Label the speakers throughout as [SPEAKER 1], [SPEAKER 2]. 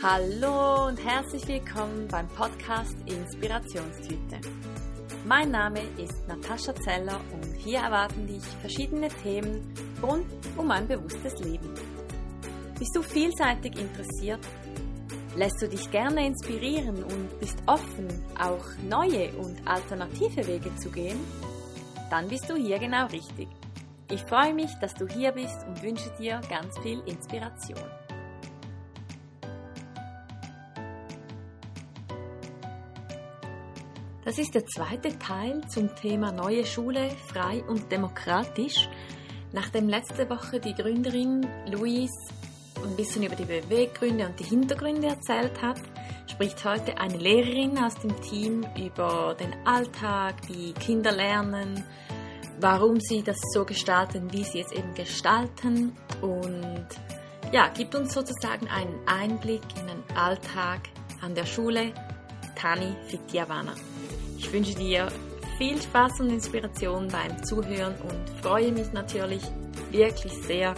[SPEAKER 1] Hallo und herzlich willkommen beim Podcast Inspirationstüte. Mein Name ist Natascha Zeller und hier erwarten dich verschiedene Themen rund um ein bewusstes Leben. Bist du vielseitig interessiert? Lässt du dich gerne inspirieren und bist offen, auch neue und alternative Wege zu gehen? Dann bist du hier genau richtig. Ich freue mich, dass du hier bist und wünsche dir ganz viel Inspiration. Das ist der zweite Teil zum Thema Neue Schule, frei und demokratisch. Nachdem letzte Woche die Gründerin Louise ein bisschen über die Beweggründe und die Hintergründe erzählt hat, spricht heute eine Lehrerin aus dem Team über den Alltag, wie Kinder lernen, warum sie das so gestalten, wie sie es eben gestalten und ja, gibt uns sozusagen einen Einblick in den Alltag an der Schule Tani Fitiavana. Ich wünsche dir viel Spaß und Inspiration beim Zuhören und freue mich natürlich wirklich sehr,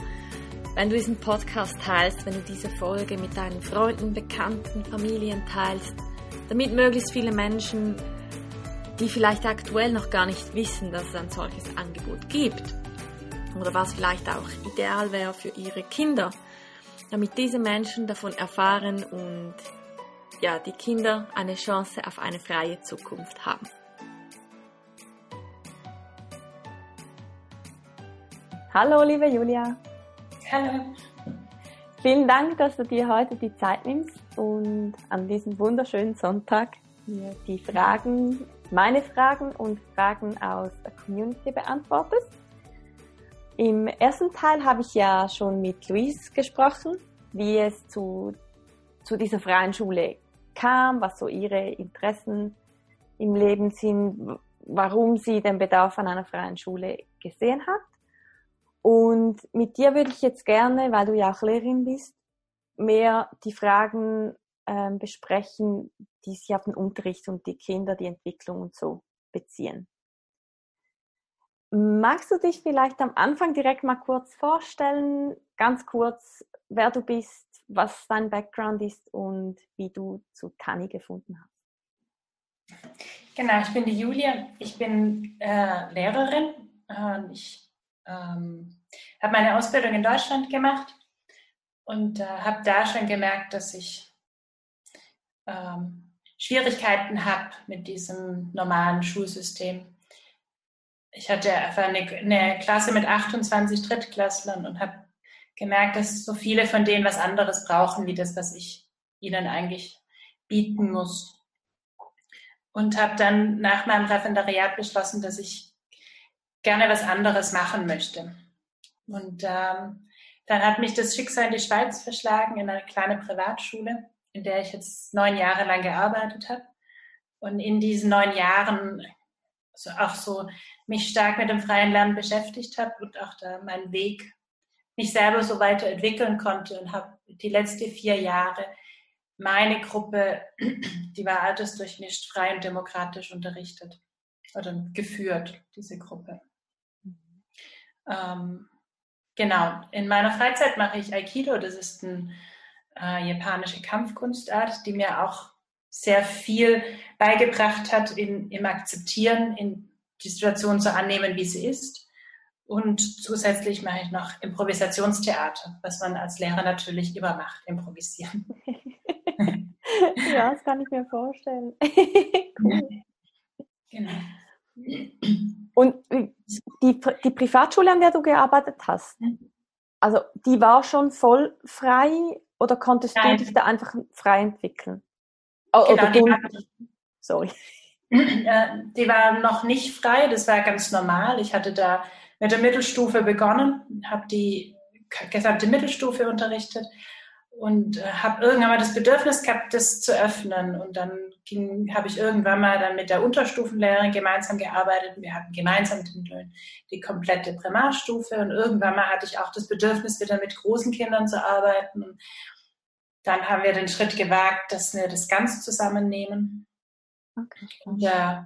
[SPEAKER 1] wenn du diesen Podcast teilst, wenn du diese Folge mit deinen Freunden, Bekannten, Familien teilst, damit möglichst viele Menschen, die vielleicht aktuell noch gar nicht wissen, dass es ein solches Angebot gibt oder was vielleicht auch ideal wäre für ihre Kinder, damit diese Menschen davon erfahren und ja, die Kinder eine Chance auf eine freie Zukunft haben. Hallo, liebe Julia.
[SPEAKER 2] Hallo.
[SPEAKER 1] Vielen Dank, dass du dir heute die Zeit nimmst und an diesem wunderschönen Sonntag mir die Fragen, meine Fragen und Fragen aus der Community beantwortest. Im ersten Teil habe ich ja schon mit Luis gesprochen, wie es zu, zu dieser freien Schule kam, was so ihre Interessen im Leben sind, warum sie den Bedarf an einer freien Schule gesehen hat. Und mit dir würde ich jetzt gerne, weil du ja auch Lehrerin bist, mehr die Fragen ähm, besprechen, die sich auf den Unterricht und die Kinder, die Entwicklung und so beziehen. Magst du dich vielleicht am Anfang direkt mal kurz vorstellen, ganz kurz, wer du bist, was dein Background ist und wie du zu Tani gefunden hast.
[SPEAKER 2] Genau, ich bin die Julia. Ich bin äh, Lehrerin. Äh, ich ähm, habe meine Ausbildung in Deutschland gemacht und äh, habe da schon gemerkt, dass ich ähm, Schwierigkeiten habe mit diesem normalen Schulsystem. Ich hatte eine, eine Klasse mit 28 Drittklässlern und habe gemerkt, dass so viele von denen was anderes brauchen, wie das, was ich ihnen eigentlich bieten muss. Und habe dann nach meinem Referendariat beschlossen, dass ich gerne was anderes machen möchte. Und ähm, dann hat mich das Schicksal in die Schweiz verschlagen, in eine kleine Privatschule, in der ich jetzt neun Jahre lang gearbeitet habe. Und in diesen neun Jahren also auch so mich stark mit dem freien Lernen beschäftigt habe und auch da meinen Weg mich selber so weiterentwickeln konnte und habe die letzten vier Jahre meine Gruppe, die war altersdurchmischt, frei und demokratisch unterrichtet oder geführt, diese Gruppe. Ähm, genau, in meiner Freizeit mache ich Aikido, das ist eine äh, japanische Kampfkunstart, die mir auch sehr viel beigebracht hat in, im Akzeptieren, in die Situation zu annehmen, wie sie ist und zusätzlich mache ich noch Improvisationstheater, was man als Lehrer natürlich immer macht, improvisieren.
[SPEAKER 1] ja, das kann ich mir vorstellen. cool. Genau. Und die, die Privatschule, an der du gearbeitet hast, mhm. also die war schon voll frei oder konntest Nein. du dich da einfach frei entwickeln?
[SPEAKER 2] Oh, genau, oder du, sorry. Äh, die war noch nicht frei, das war ganz normal. Ich hatte da mit der Mittelstufe begonnen, habe die gesamte Mittelstufe unterrichtet und äh, habe irgendwann mal das Bedürfnis gehabt, das zu öffnen. Und dann habe ich irgendwann mal dann mit der Unterstufenlehrerin gemeinsam gearbeitet. Wir hatten gemeinsam die, die komplette Primarstufe und irgendwann mal hatte ich auch das Bedürfnis, wieder mit großen Kindern zu arbeiten. Und dann haben wir den Schritt gewagt, dass wir das ganz zusammennehmen. Okay. Und, äh,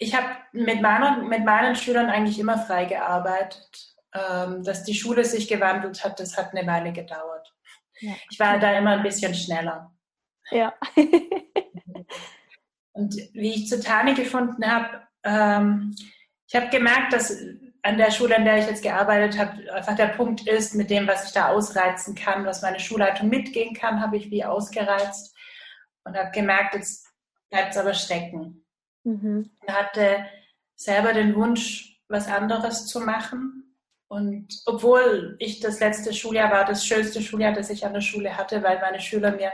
[SPEAKER 2] ich habe mit, mit meinen Schülern eigentlich immer frei gearbeitet. Ähm, dass die Schule sich gewandelt hat, das hat eine Weile gedauert. Ja. Ich war da immer ein bisschen schneller.
[SPEAKER 1] Ja.
[SPEAKER 2] Und wie ich zu Tani gefunden habe, ähm, ich habe gemerkt, dass an der Schule, an der ich jetzt gearbeitet habe, einfach der Punkt ist, mit dem, was ich da ausreizen kann, was meine Schulleitung mitgehen kann, habe ich wie ausgereizt und habe gemerkt, jetzt bleibt es aber stecken. Mhm. Und hatte selber den Wunsch, was anderes zu machen. Und obwohl ich das letzte Schuljahr war, das schönste Schuljahr, das ich an der Schule hatte, weil meine Schüler mir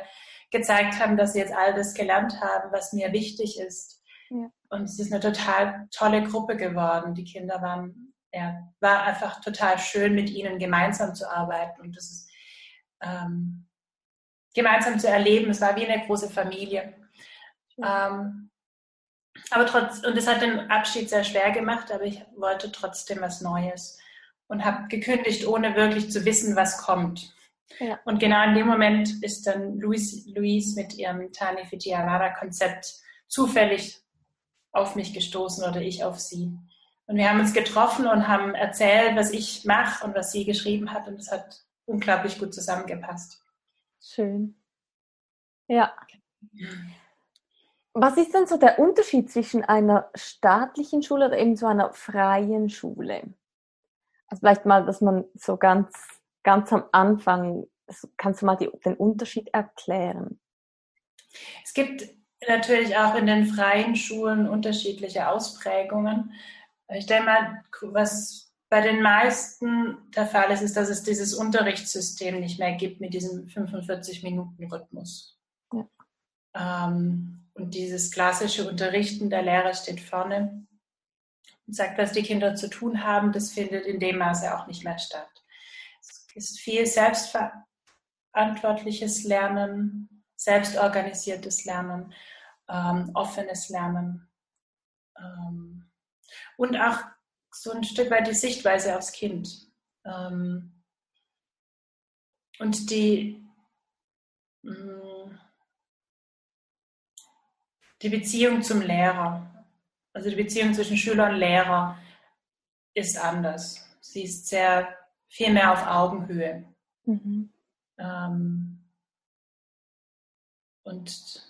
[SPEAKER 2] gezeigt haben, dass sie jetzt all das gelernt haben, was mir wichtig ist. Ja. Und es ist eine total tolle Gruppe geworden. Die Kinder waren, ja, war einfach total schön, mit ihnen gemeinsam zu arbeiten und das ist ähm, gemeinsam zu erleben. Es war wie eine große Familie. Ja. Ähm, aber trotz, und es hat den Abschied sehr schwer gemacht, aber ich wollte trotzdem was Neues und habe gekündigt, ohne wirklich zu wissen, was kommt. Ja. Und genau in dem Moment ist dann Louise, Louise mit ihrem Tani Fitialara Konzept zufällig auf mich gestoßen oder ich auf sie. Und wir haben uns getroffen und haben erzählt, was ich mache und was sie geschrieben hat. Und es hat unglaublich gut zusammengepasst.
[SPEAKER 1] Schön. Ja. Was ist denn so der Unterschied zwischen einer staatlichen Schule oder eben so einer freien Schule? Also vielleicht mal, dass man so ganz, ganz am Anfang, kannst du mal die, den Unterschied erklären?
[SPEAKER 2] Es gibt natürlich auch in den freien Schulen unterschiedliche Ausprägungen. Ich denke mal, was bei den meisten der Fall ist, ist, dass es dieses Unterrichtssystem nicht mehr gibt mit diesem 45-Minuten-Rhythmus. Ja. Ähm, und dieses klassische Unterrichten, der Lehrer steht vorne und sagt, was die Kinder zu tun haben, das findet in dem Maße auch nicht mehr statt. Es ist viel selbstverantwortliches Lernen, selbstorganisiertes Lernen, ähm, offenes Lernen ähm, und auch so ein Stück weit die Sichtweise aufs Kind. Ähm, und die, mh, mm, die Beziehung zum Lehrer, also die Beziehung zwischen Schüler und Lehrer ist anders. Sie ist sehr viel mehr auf Augenhöhe. Mhm. Ähm, und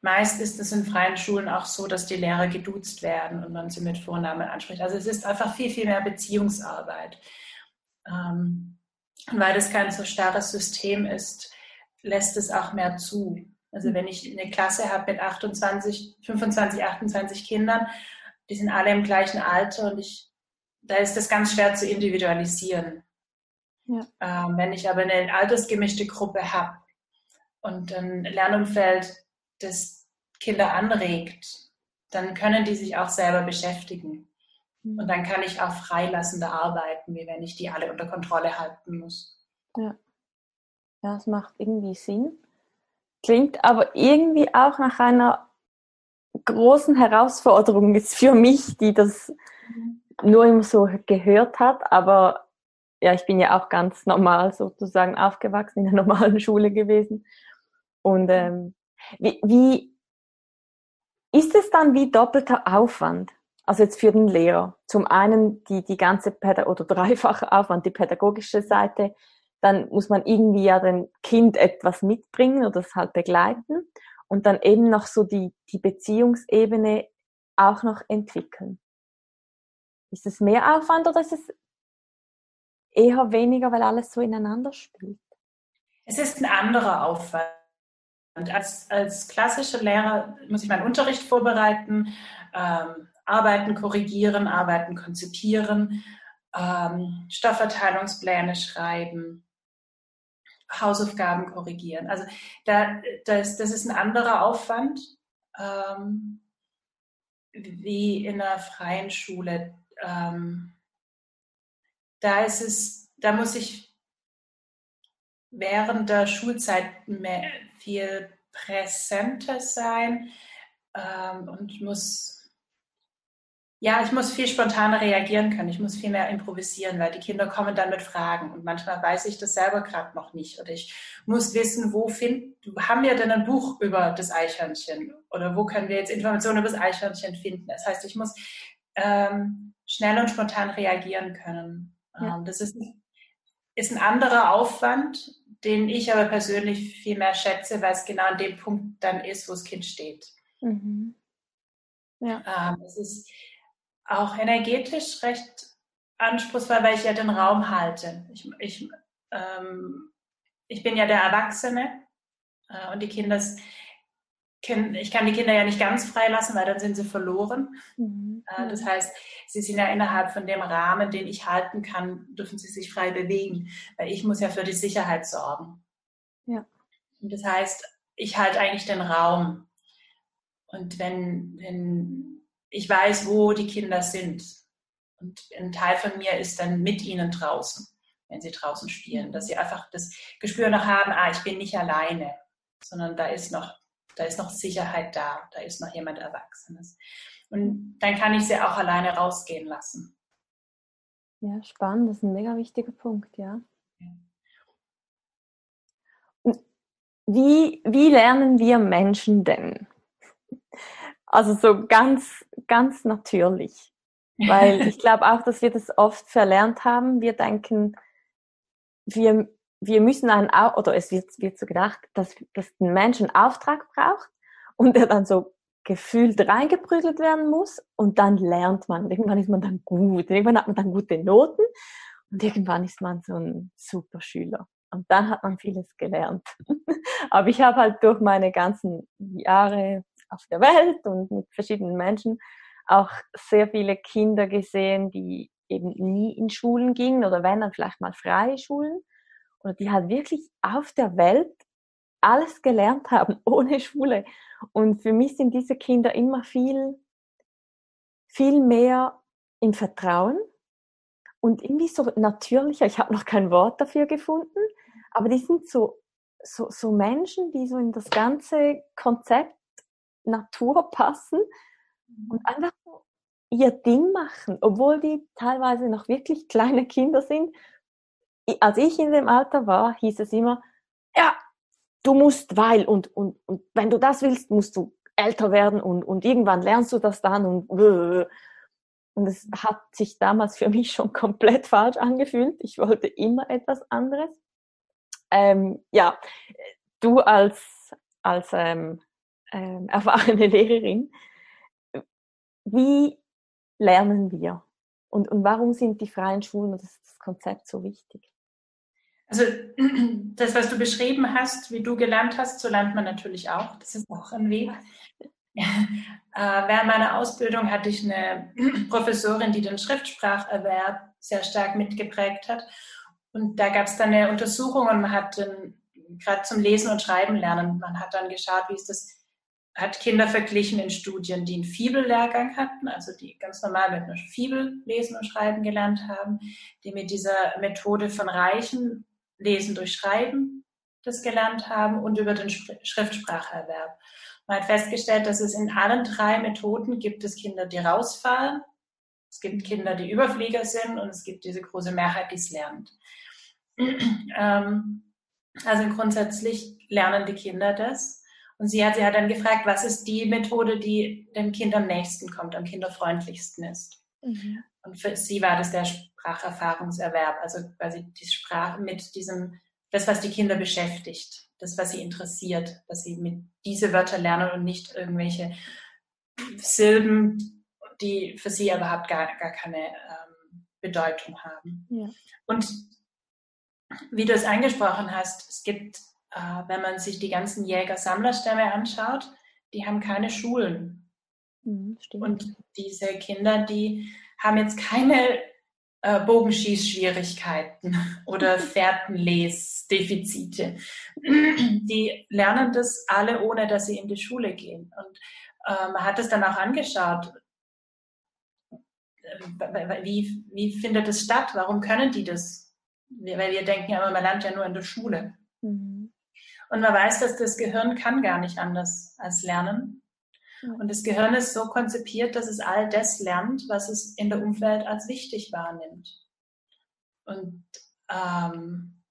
[SPEAKER 2] meist ist es in freien Schulen auch so, dass die Lehrer geduzt werden und man sie mit Vornamen anspricht. Also es ist einfach viel, viel mehr Beziehungsarbeit. Ähm, und weil das kein so starres System ist, lässt es auch mehr zu. Also wenn ich eine Klasse habe mit 28, 25, 28 Kindern, die sind alle im gleichen Alter und ich, da ist das ganz schwer zu individualisieren. Ja. Ähm, wenn ich aber eine altersgemischte Gruppe habe, und ein Lernumfeld, das Kinder anregt, dann können die sich auch selber beschäftigen. Mhm. Und dann kann ich auch freilassender arbeiten, wie wenn ich die alle unter Kontrolle halten muss.
[SPEAKER 1] Ja, ja das macht irgendwie Sinn. Klingt aber irgendwie auch nach einer großen Herausforderung jetzt für mich, die das mhm. nur immer so gehört hat, aber ja, ich bin ja auch ganz normal sozusagen aufgewachsen, in einer normalen Schule gewesen. Und ähm, wie, wie ist es dann wie doppelter Aufwand? Also jetzt für den Lehrer. Zum einen die, die ganze Pädag oder dreifache Aufwand, die pädagogische Seite. Dann muss man irgendwie ja dem Kind etwas mitbringen oder es halt begleiten. Und dann eben noch so die, die Beziehungsebene auch noch entwickeln. Ist es mehr Aufwand oder ist es eher weniger, weil alles so ineinander spielt?
[SPEAKER 2] Es ist ein anderer Aufwand. Als, als klassischer Lehrer muss ich meinen Unterricht vorbereiten, ähm, Arbeiten korrigieren, Arbeiten konzipieren, ähm, Stoffverteilungspläne schreiben, Hausaufgaben korrigieren. Also da, das, das ist ein anderer Aufwand ähm, wie in einer freien Schule. Ähm, da ist es, da muss ich während der Schulzeit mehr, viel präsenter sein ähm, und muss ja, ich muss viel spontaner reagieren können. Ich muss viel mehr improvisieren, weil die Kinder kommen dann mit Fragen und manchmal weiß ich das selber gerade noch nicht. Oder ich muss wissen, wo finden, haben wir denn ein Buch über das Eichhörnchen? Oder wo können wir jetzt Informationen über das Eichhörnchen finden? Das heißt, ich muss ähm, schnell und spontan reagieren können. Ja. Ähm, das ist, ist ein anderer Aufwand, den ich aber persönlich viel mehr schätze, weil es genau an dem Punkt dann ist, wo das Kind steht. Mhm. Ja. Ähm, es ist auch energetisch recht anspruchsvoll, weil ich ja den Raum halte. Ich, ich, ähm, ich bin ja der Erwachsene äh, und die Kinder, ich kann die Kinder ja nicht ganz freilassen, weil dann sind sie verloren. Mhm. Äh, das heißt, sie sind ja innerhalb von dem Rahmen, den ich halten kann, dürfen sie sich frei bewegen, weil ich muss ja für die Sicherheit sorgen. Ja. Und das heißt, ich halte eigentlich den Raum. Und wenn, wenn ich weiß, wo die Kinder sind, und ein Teil von mir ist dann mit ihnen draußen, wenn sie draußen spielen, dass sie einfach das Gespür noch haben, ah, ich bin nicht alleine, sondern da ist noch, da ist noch Sicherheit da, da ist noch jemand Erwachsenes. Und dann kann ich sie auch alleine rausgehen lassen.
[SPEAKER 1] Ja, spannend, das ist ein mega wichtiger Punkt, ja. Wie, wie lernen wir Menschen denn? Also so ganz, ganz natürlich. Weil ich glaube auch, dass wir das oft verlernt haben. Wir denken, wir, wir müssen einen, oder es wird, wird so gedacht, dass, dass ein Mensch einen Auftrag braucht und der dann so gefühlt reingeprügelt werden muss und dann lernt man. Irgendwann ist man dann gut, irgendwann hat man dann gute Noten und irgendwann ist man so ein super Schüler. Und dann hat man vieles gelernt. Aber ich habe halt durch meine ganzen Jahre auf der Welt und mit verschiedenen Menschen auch sehr viele Kinder gesehen, die eben nie in Schulen gingen oder wenn dann vielleicht mal freie Schulen oder die halt wirklich auf der Welt alles gelernt haben ohne Schule. Und für mich sind diese Kinder immer viel, viel mehr im Vertrauen und irgendwie so natürlicher. Ich habe noch kein Wort dafür gefunden, aber die sind so, so, so Menschen, die so in das ganze Konzept Natur passen und einfach ihr Ding machen, obwohl die teilweise noch wirklich kleine Kinder sind. Als ich in dem Alter war, hieß es immer, ja, du musst, weil und, und, und wenn du das willst, musst du älter werden und, und irgendwann lernst du das dann und und es hat sich damals für mich schon komplett falsch angefühlt. Ich wollte immer etwas anderes. Ähm, ja, du als, als ähm, ähm, erfahrene Lehrerin, wie lernen wir? Und, und warum sind die freien Schulen und das, das Konzept so wichtig?
[SPEAKER 2] Also das, was du beschrieben hast, wie du gelernt hast, so lernt man natürlich auch. Das ist auch ein Weg. äh, während meiner Ausbildung hatte ich eine Professorin, die den Schriftspracherwerb sehr stark mitgeprägt hat. Und da gab es dann eine Untersuchung und man hat gerade zum Lesen und Schreiben lernen, man hat dann geschaut, wie ist das hat Kinder verglichen in Studien, die einen Fibel-Lehrgang hatten, also die ganz normal mit einer Fibel lesen und schreiben gelernt haben, die mit dieser Methode von Reichen Lesen durch Schreiben das gelernt haben und über den Schriftspracherwerb. Man hat festgestellt, dass es in allen drei Methoden gibt es Kinder, die rausfallen, es gibt Kinder, die Überflieger sind und es gibt diese große Mehrheit, die es lernt. Ähm, also grundsätzlich lernen die Kinder das und sie hat, sie hat dann gefragt, was ist die Methode, die dem Kind am nächsten kommt, am kinderfreundlichsten ist. Mhm. Und für sie war das der Spracherfahrungserwerb, also quasi die Sprache mit diesem, das, was die Kinder beschäftigt, das, was sie interessiert, dass sie mit diese Wörter lernen und nicht irgendwelche Silben, die für sie überhaupt gar, gar keine ähm, Bedeutung haben. Ja. Und wie du es angesprochen hast, es gibt äh, wenn man sich die ganzen Jäger-Sammlerstämme anschaut, die haben keine Schulen. Mhm, und diese Kinder, die haben jetzt keine äh, Bogenschießschwierigkeiten oder Fährtenlesdefizite. Die lernen das alle, ohne dass sie in die Schule gehen. Und äh, man hat es dann auch angeschaut, äh, wie, wie findet es statt? Warum können die das? Weil wir denken ja immer, man lernt ja nur in der Schule. Und man weiß, dass das Gehirn kann gar nicht anders als lernen. Und das Gehirn ist so konzipiert, dass es all das lernt, was es in der Umwelt als wichtig wahrnimmt. Und ähm,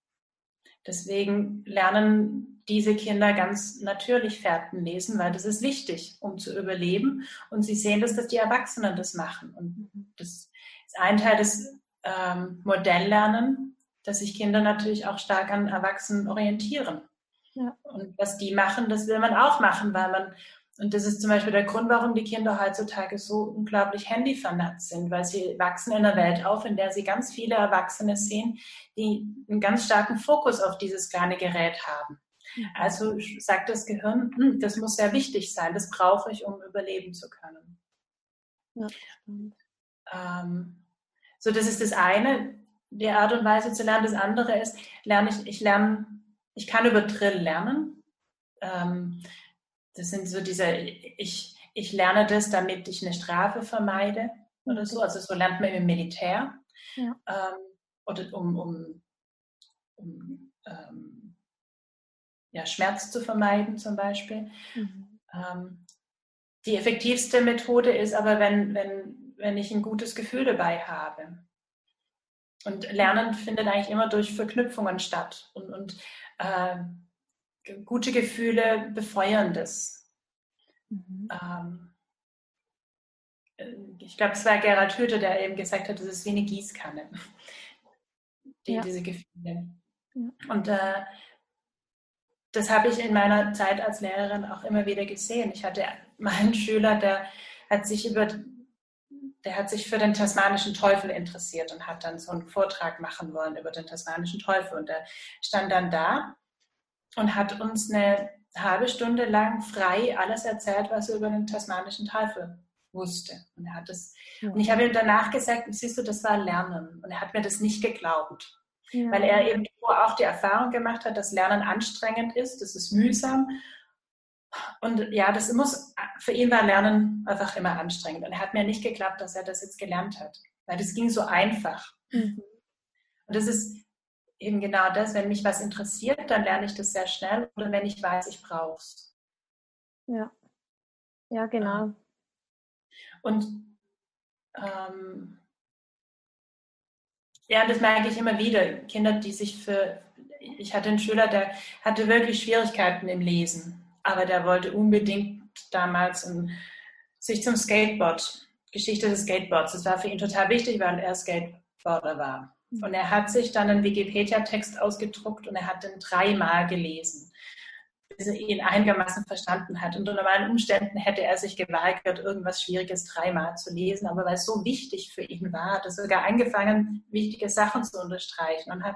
[SPEAKER 2] deswegen lernen diese Kinder ganz natürlich Fährten lesen, weil das ist wichtig, um zu überleben. Und sie sehen das, dass die Erwachsenen das machen. Und das ist ein Teil des ähm, Modelllernen dass sich Kinder natürlich auch stark an Erwachsenen orientieren. Ja. Und was die machen, das will man auch machen, weil man, und das ist zum Beispiel der Grund, warum die Kinder heutzutage so unglaublich handyvernatzt sind, weil sie wachsen in einer Welt auf, in der sie ganz viele Erwachsene sehen, die einen ganz starken Fokus auf dieses kleine Gerät haben. Also sagt das Gehirn, hm, das muss sehr wichtig sein, das brauche ich, um überleben zu können. Ja, ähm, so, das ist das eine, die Art und Weise zu lernen. Das andere ist, lerne ich, ich lerne, ich kann über Drill lernen. Ähm, das sind so diese, ich, ich lerne das, damit ich eine Strafe vermeide oder so. Also so lernt man im Militär. Ja. Ähm, oder um, um, um ähm, ja, Schmerz zu vermeiden zum Beispiel. Mhm. Ähm, die effektivste Methode ist aber, wenn, wenn, wenn ich ein gutes Gefühl dabei habe. Und Lernen findet eigentlich immer durch Verknüpfungen statt. Und, und äh, gute Gefühle befeuern das. Mhm. Ähm, äh, ich glaube, es war Gerhard Hüther, der eben gesagt hat, das ist wie eine Gießkanne, die, ja. diese Gefühle. Ja. Und äh, das habe ich in meiner Zeit als Lehrerin auch immer wieder gesehen. Ich hatte meinen Schüler, der hat sich über der hat sich für den tasmanischen Teufel interessiert und hat dann so einen Vortrag machen wollen über den tasmanischen Teufel. Und er stand dann da und hat uns eine halbe Stunde lang frei alles erzählt, was er über den tasmanischen Teufel wusste. Und er hat das, ja. und ich habe ihm danach gesagt, siehst du, das war Lernen. Und er hat mir das nicht geglaubt. Ja. Weil er eben auch die Erfahrung gemacht hat, dass Lernen anstrengend ist, das ist mühsam und ja, das muss, für ihn war Lernen einfach immer anstrengend. Und er hat mir nicht geglaubt, dass er das jetzt gelernt hat, weil das ging so einfach. Mhm. Und das ist eben genau das, wenn mich was interessiert, dann lerne ich das sehr schnell oder wenn ich weiß, ich brauche es.
[SPEAKER 1] Ja. Ja, genau.
[SPEAKER 2] Und ähm, ja, das merke ich immer wieder. Kinder, die sich für, ich hatte einen Schüler, der hatte wirklich Schwierigkeiten im Lesen aber der wollte unbedingt damals in, sich zum Skateboard, Geschichte des Skateboards, das war für ihn total wichtig, weil er Skateboarder war. Mhm. Und er hat sich dann einen Wikipedia-Text ausgedruckt und er hat den dreimal gelesen, bis er ihn einigermaßen verstanden hat. Unter normalen Umständen hätte er sich geweigert, irgendwas Schwieriges dreimal zu lesen, aber weil es so wichtig für ihn war, hat er sogar angefangen, wichtige Sachen zu unterstreichen und hat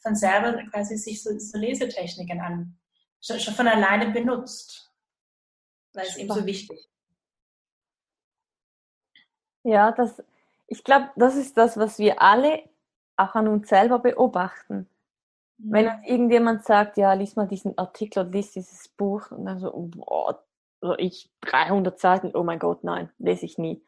[SPEAKER 2] von selber quasi sich so, so Lesetechniken an, schon, von alleine benutzt, weil es ihm so wichtig ist.
[SPEAKER 1] Ja, das, ich glaube, das ist das, was wir alle auch an uns selber beobachten. Mhm. Wenn uns irgendjemand sagt, ja, lies mal diesen Artikel oder lies dieses Buch, und dann so, boah, ich 300 Seiten, oh mein Gott, nein, lese ich nie.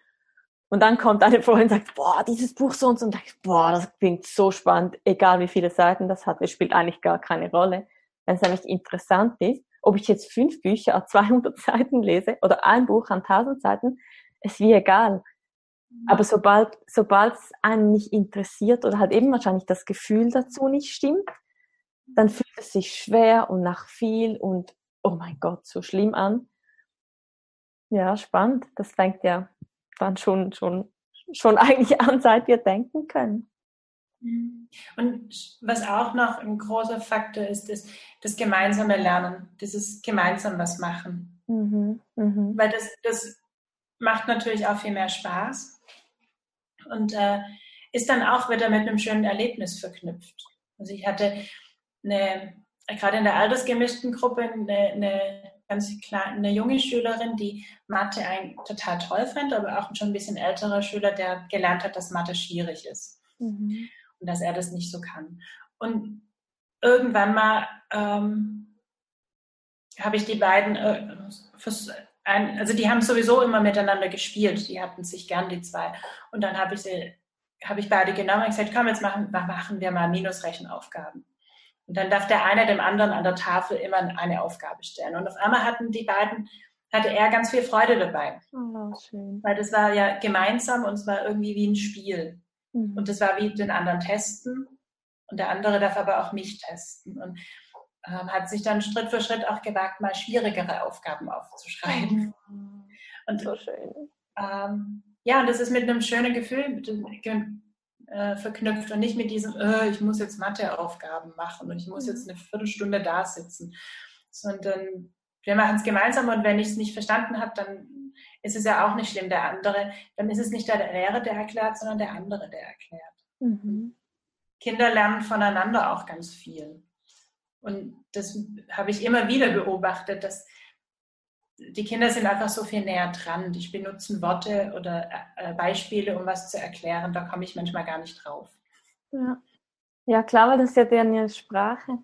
[SPEAKER 1] Und dann kommt eine Freundin und sagt, boah, dieses Buch so und so, und ich, boah, das klingt so spannend, egal wie viele Seiten das hat, es spielt eigentlich gar keine Rolle wenn es nämlich interessant ist, ob ich jetzt fünf Bücher an 200 Seiten lese oder ein Buch an 1000 Seiten, ist wie egal. Aber sobald, sobald es einen nicht interessiert oder halt eben wahrscheinlich das Gefühl dazu nicht stimmt, dann fühlt es sich schwer und nach viel und oh mein Gott, so schlimm an. Ja, spannend. Das fängt ja dann schon, schon, schon eigentlich an, seit wir denken können.
[SPEAKER 2] Und was auch noch ein großer Faktor ist, ist das gemeinsame Lernen, dieses gemeinsam was machen. Mhm, mh. Weil das, das macht natürlich auch viel mehr Spaß und äh, ist dann auch wieder mit einem schönen Erlebnis verknüpft. Also ich hatte eine, gerade in der altersgemischten Gruppe eine, eine ganz kleine, eine junge Schülerin, die Mathe ein, total toll fand, aber auch schon ein bisschen älterer Schüler, der gelernt hat, dass Mathe schwierig ist. Mhm und dass er das nicht so kann. Und irgendwann mal ähm, habe ich die beiden, äh, ein, also die haben sowieso immer miteinander gespielt, die hatten sich gern, die zwei. Und dann habe ich sie, habe ich beide genommen und gesagt, komm, jetzt machen, machen wir mal Minusrechenaufgaben. Und dann darf der eine dem anderen an der Tafel immer eine Aufgabe stellen. Und auf einmal hatten die beiden, hatte er ganz viel Freude dabei. Oh, schön. Weil das war ja gemeinsam und es war irgendwie wie ein Spiel. Mhm. Und das war wie den anderen testen. Und der andere darf aber auch mich testen. Und ähm, hat sich dann Schritt für Schritt auch gewagt, mal schwierigere Aufgaben aufzuschreiben. Und so schön. Ähm, ja, und das ist mit einem schönen Gefühl, äh, verknüpft und nicht mit diesem, äh, ich muss jetzt Matheaufgaben machen und ich muss jetzt eine Viertelstunde da sitzen, sondern wir machen es gemeinsam und wenn ich es nicht verstanden habe, dann ist es ja auch nicht schlimm, der andere, dann ist es nicht der Lehrer, der erklärt, sondern der andere, der erklärt. Mhm. Kinder lernen voneinander auch ganz viel. Und das habe ich immer wieder beobachtet, dass die Kinder sind einfach so viel näher dran. Die benutzen Worte oder äh, Beispiele, um was zu erklären. Da komme ich manchmal gar nicht drauf.
[SPEAKER 3] Ja, ja klar, weil das ist ja deren Sprache.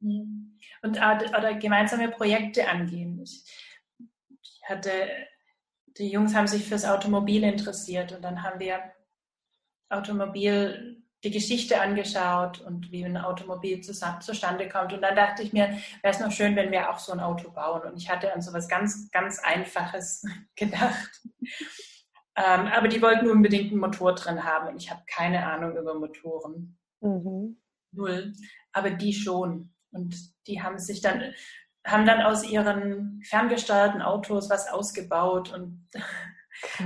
[SPEAKER 2] Mhm. Und oder gemeinsame Projekte angehen. Ich hatte, die Jungs haben sich fürs Automobil interessiert und dann haben wir Automobil die Geschichte angeschaut und wie ein Automobil zustande kommt. Und dann dachte ich mir, wäre es noch schön, wenn wir auch so ein Auto bauen. Und ich hatte an so etwas ganz, ganz Einfaches gedacht. Ähm, aber die wollten unbedingt einen Motor drin haben. Und ich habe keine Ahnung über Motoren. Mhm. Null. Aber die schon. Und die haben sich dann, haben dann aus ihren ferngesteuerten Autos was ausgebaut und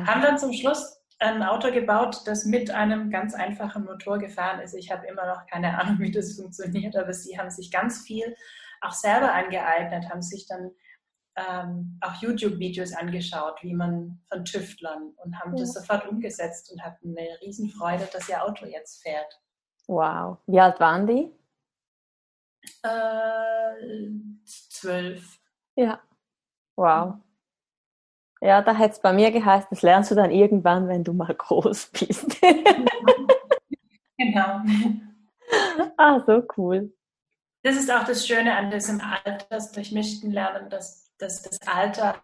[SPEAKER 2] haben dann zum Schluss ein Auto gebaut, das mit einem ganz einfachen Motor gefahren ist. Ich habe immer noch keine Ahnung, wie das funktioniert, aber sie haben sich ganz viel auch selber angeeignet, haben sich dann ähm, auch YouTube-Videos angeschaut, wie man von Tüftlern und haben ja. das sofort umgesetzt und hatten eine Riesenfreude, dass ihr Auto jetzt fährt.
[SPEAKER 3] Wow. Wie alt waren die?
[SPEAKER 2] Äh, zwölf.
[SPEAKER 3] Ja. Wow. Ja, da hätte es bei mir geheißen, das lernst du dann irgendwann, wenn du mal groß bist.
[SPEAKER 2] genau.
[SPEAKER 3] Ah, so cool.
[SPEAKER 2] Das ist auch das Schöne an diesem altersdurchmischten Lernen, dass, dass das Alter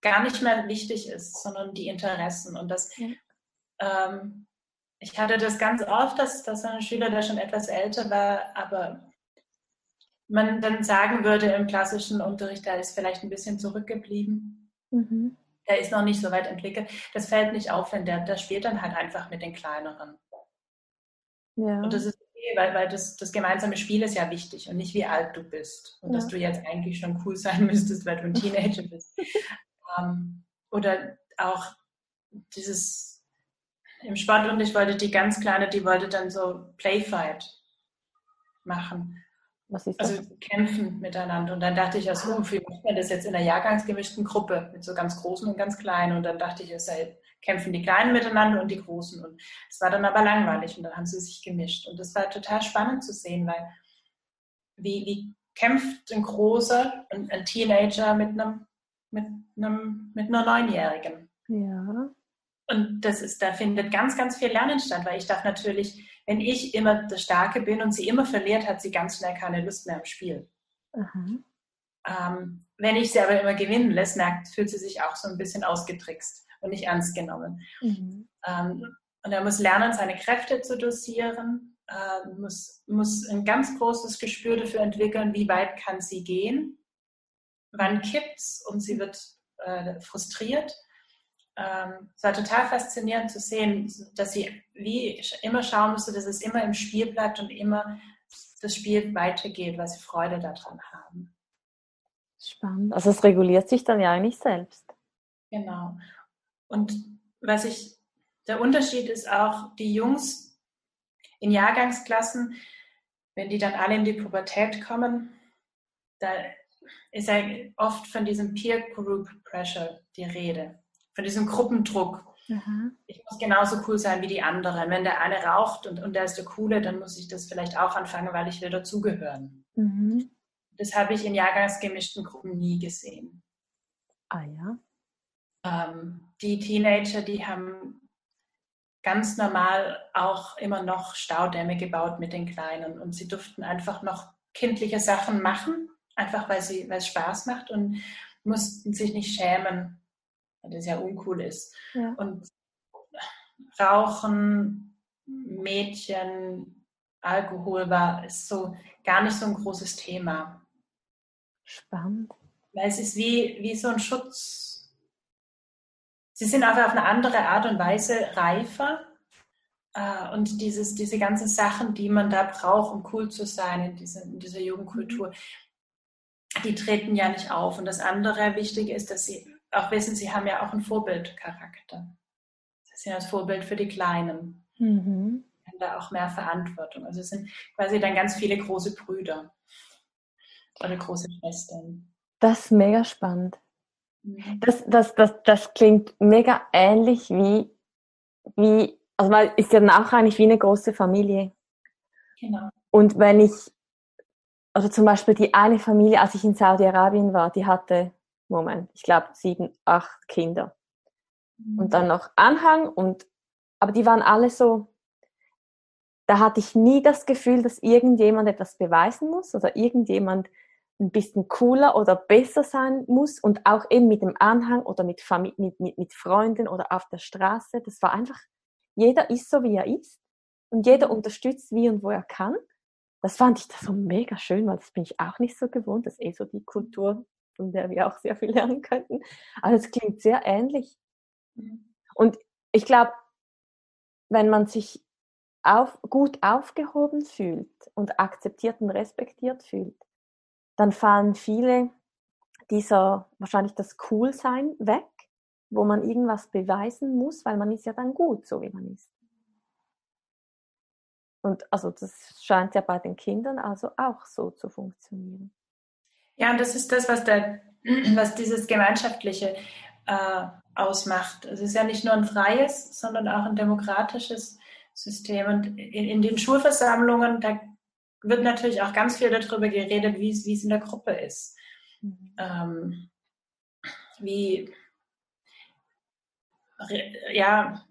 [SPEAKER 2] gar nicht mehr wichtig ist, sondern die Interessen. Und das, ja. ähm, ich hatte das ganz oft, dass, dass ein Schüler, der schon etwas älter war, aber man dann sagen würde im klassischen Unterricht, da ist vielleicht ein bisschen zurückgeblieben. Mhm. Der ist noch nicht so weit entwickelt. Das fällt nicht auf, wenn der, der spielt dann halt einfach mit den kleineren. Ja. Und das ist okay, weil, weil das, das gemeinsame Spiel ist ja wichtig und nicht wie alt du bist. Und ja. dass du jetzt eigentlich schon cool sein müsstest, weil du ein Teenager bist. ähm, oder auch dieses im Sportunterricht wollte die ganz Kleine, die wollte dann so Playfight machen. Was ist das? Also kämpfen miteinander. Und dann dachte ich, also, wie macht man das jetzt in einer jahrgangsgemischten Gruppe mit so ganz Großen und ganz Kleinen? Und dann dachte ich, es sei, kämpfen die Kleinen miteinander und die Großen. Und es war dann aber langweilig und dann haben sie sich gemischt. Und das war total spannend zu sehen, weil wie, wie kämpft ein Großer, ein, ein Teenager mit einem, mit einem, mit einer Neunjährigen?
[SPEAKER 3] Ja.
[SPEAKER 2] Und das ist, da findet ganz, ganz viel Lernen statt, weil ich darf natürlich wenn ich immer der Starke bin und sie immer verliert, hat sie ganz schnell keine Lust mehr am Spiel. Ähm, wenn ich sie aber immer gewinnen lässt, merkt, fühlt sie sich auch so ein bisschen ausgetrickst und nicht ernst genommen. Mhm. Ähm, und er muss lernen, seine Kräfte zu dosieren, äh, muss, muss ein ganz großes Gespür dafür entwickeln, wie weit kann sie gehen, wann kippt es und sie wird äh, frustriert ähm, es war total faszinierend zu sehen, dass sie wie immer schauen musste, dass es immer im Spiel bleibt und immer das Spiel weitergeht, weil sie Freude daran haben.
[SPEAKER 3] Spannend. Also es reguliert sich dann ja eigentlich selbst.
[SPEAKER 2] Genau. Und was ich, der Unterschied ist auch, die Jungs in Jahrgangsklassen, wenn die dann alle in die Pubertät kommen, da ist ja oft von diesem Peer Group Pressure die Rede von diesem Gruppendruck. Mhm. Ich muss genauso cool sein wie die anderen. Wenn der eine raucht und, und der ist der Coole, dann muss ich das vielleicht auch anfangen, weil ich will dazugehören. Mhm. Das habe ich in jahrgangsgemischten Gruppen nie gesehen.
[SPEAKER 3] Ah ja.
[SPEAKER 2] Ähm, die Teenager, die haben ganz normal auch immer noch Staudämme gebaut mit den Kleinen und sie durften einfach noch kindliche Sachen machen, einfach weil, sie, weil es Spaß macht und mussten sich nicht schämen, das ja uncool ist. Ja. Und Rauchen, Mädchen, Alkohol war ist so gar nicht so ein großes Thema.
[SPEAKER 3] Spannend.
[SPEAKER 2] Weil es ist wie, wie so ein Schutz. Sie sind einfach auf eine andere Art und Weise reifer. Äh, und dieses, diese ganzen Sachen, die man da braucht, um cool zu sein in, diese, in dieser Jugendkultur, mhm. die treten ja nicht auf. Und das andere Wichtige ist, dass sie auch wissen, sie haben ja auch einen Vorbildcharakter. Sie sind das Vorbild für die Kleinen. Mhm. da auch mehr Verantwortung. Also es sind quasi dann ganz viele große Brüder oder große Schwestern.
[SPEAKER 1] Das ist mega spannend. Mhm. Das, das, das, das klingt mega ähnlich wie, wie, also man ist ja dann auch eigentlich wie eine große Familie.
[SPEAKER 2] Genau.
[SPEAKER 1] Und wenn ich, also zum Beispiel die eine Familie, als ich in Saudi-Arabien war, die hatte, Moment, ich glaube sieben, acht Kinder. Mhm. Und dann noch Anhang und, aber die waren alle so, da hatte ich nie das Gefühl, dass irgendjemand etwas beweisen muss oder irgendjemand ein bisschen cooler oder besser sein muss und auch eben mit dem Anhang oder mit, Familie, mit, mit, mit Freunden oder auf der Straße. Das war einfach, jeder ist so, wie er ist und jeder unterstützt, wie und wo er kann. Das fand ich da so mega schön, weil das bin ich auch nicht so gewohnt. Das ist eh so die Kultur, von der wir auch sehr viel lernen könnten. Aber es klingt sehr ähnlich. Mhm. Und ich glaube, wenn man sich auf, gut aufgehoben fühlt und akzeptiert und respektiert fühlt, dann fallen viele dieser, wahrscheinlich das Coolsein weg, wo man irgendwas beweisen muss, weil man ist ja dann gut, so wie man ist. Und also das scheint ja bei den Kindern also auch so zu funktionieren.
[SPEAKER 2] Ja, und das ist das, was, der, was dieses Gemeinschaftliche äh, ausmacht. Es ist ja nicht nur ein freies, sondern auch ein demokratisches System. Und in, in den Schulversammlungen, da wird natürlich auch ganz viel darüber geredet, wie es, in der Gruppe ist. Mhm. Ähm, wie, ja,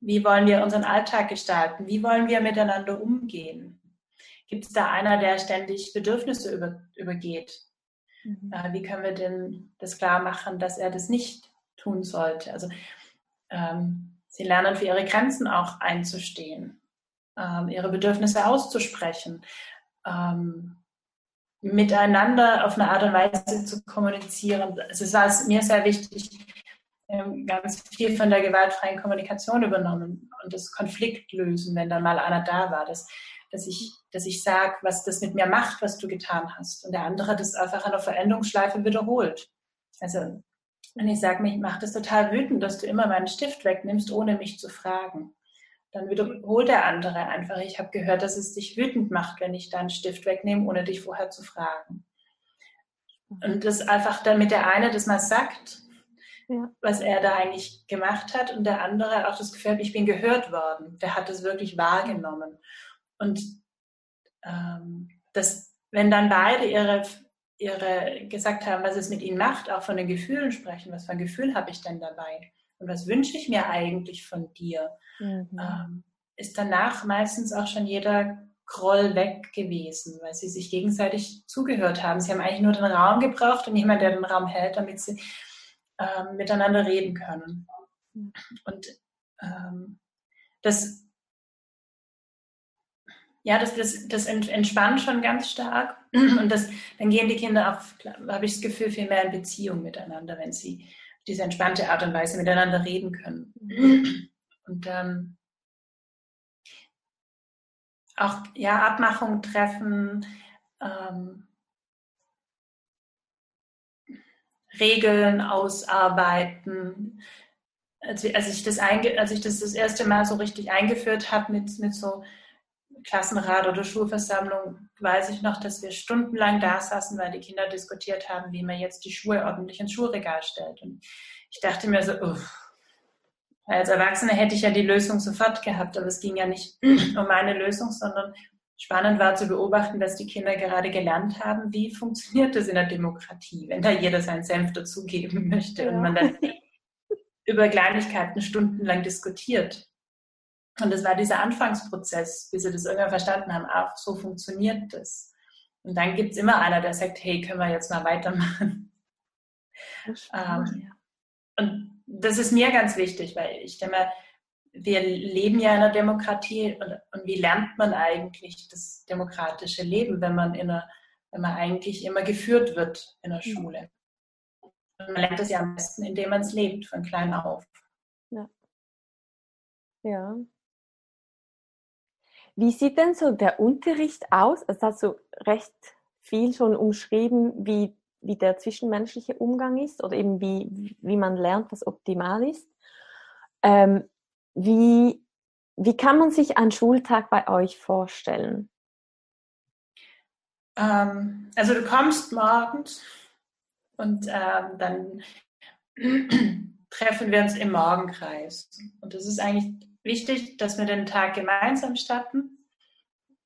[SPEAKER 2] wie wollen wir unseren Alltag gestalten? Wie wollen wir miteinander umgehen? Gibt es da einer, der ständig Bedürfnisse über, übergeht? Mhm. Äh, wie können wir denn das klar machen, dass er das nicht tun sollte? Also ähm, sie lernen für ihre Grenzen auch einzustehen ähm, ihre Bedürfnisse auszusprechen, ähm, miteinander auf eine Art und Weise zu kommunizieren. Es war mir sehr wichtig, ganz viel von der gewaltfreien Kommunikation übernommen und das Konflikt lösen, wenn dann mal einer da war, dass, dass ich, dass ich sage, was das mit mir macht, was du getan hast. Und der andere das einfach an der Veränderungsschleife wiederholt. Also, wenn ich sage, mich macht es total wütend, dass du immer meinen Stift wegnimmst, ohne mich zu fragen dann wiederholt der andere einfach, ich habe gehört, dass es dich wütend macht, wenn ich deinen Stift wegnehme, ohne dich vorher zu fragen. Und das einfach, damit der eine das mal sagt, ja. was er da eigentlich gemacht hat und der andere auch das Gefühl hat, ich bin gehört worden. Der hat es wirklich wahrgenommen. Und ähm, das, wenn dann beide ihre, ihre gesagt haben, was es mit ihnen macht, auch von den Gefühlen sprechen, was für ein Gefühl habe ich denn dabei? und was wünsche ich mir eigentlich von dir, mhm. ähm, ist danach meistens auch schon jeder Groll weg gewesen, weil sie sich gegenseitig zugehört haben. Sie haben eigentlich nur den Raum gebraucht und jemand, der den Raum hält, damit sie ähm, miteinander reden können. Mhm. Und ähm, das ja, das, das, das entspannt schon ganz stark. Und das, dann gehen die Kinder auch, habe ich das Gefühl, viel mehr in Beziehung miteinander, wenn sie diese entspannte Art und Weise miteinander reden können. Und ähm, auch ja, Abmachungen treffen, ähm, Regeln ausarbeiten. Als, als, ich das einge als ich das das erste Mal so richtig eingeführt habe mit, mit so Klassenrat oder Schulversammlung, weiß ich noch, dass wir stundenlang da saßen, weil die Kinder diskutiert haben, wie man jetzt die Schuhe ordentlich ins Schulregal stellt. Und ich dachte mir so, uff. als Erwachsene hätte ich ja die Lösung sofort gehabt, aber es ging ja nicht um meine Lösung, sondern spannend war zu beobachten, dass die Kinder gerade gelernt haben, wie funktioniert das in der Demokratie, wenn da jeder seinen Senf dazugeben möchte ja. und man dann über Kleinigkeiten stundenlang diskutiert. Und das war dieser Anfangsprozess, bis sie das irgendwann verstanden haben, auch so funktioniert das. Und dann gibt es immer einer, der sagt, hey, können wir jetzt mal weitermachen. Ähm, und das ist mir ganz wichtig, weil ich denke, wir leben ja in einer Demokratie und, und, wie lernt man eigentlich das demokratische Leben, wenn man, in einer, wenn man eigentlich immer geführt wird in der Schule? Und man lernt es ja am besten, indem man es lebt, von klein auf.
[SPEAKER 1] Ja. Ja, wie sieht denn so der Unterricht aus? Es hast du recht viel schon umschrieben, wie, wie der zwischenmenschliche Umgang ist oder eben wie, wie man lernt, was optimal ist. Ähm, wie, wie kann man sich einen Schultag bei euch vorstellen?
[SPEAKER 2] Ähm, also du kommst morgens und ähm, dann treffen wir uns im Morgenkreis. Und es ist eigentlich wichtig, dass wir den Tag gemeinsam starten.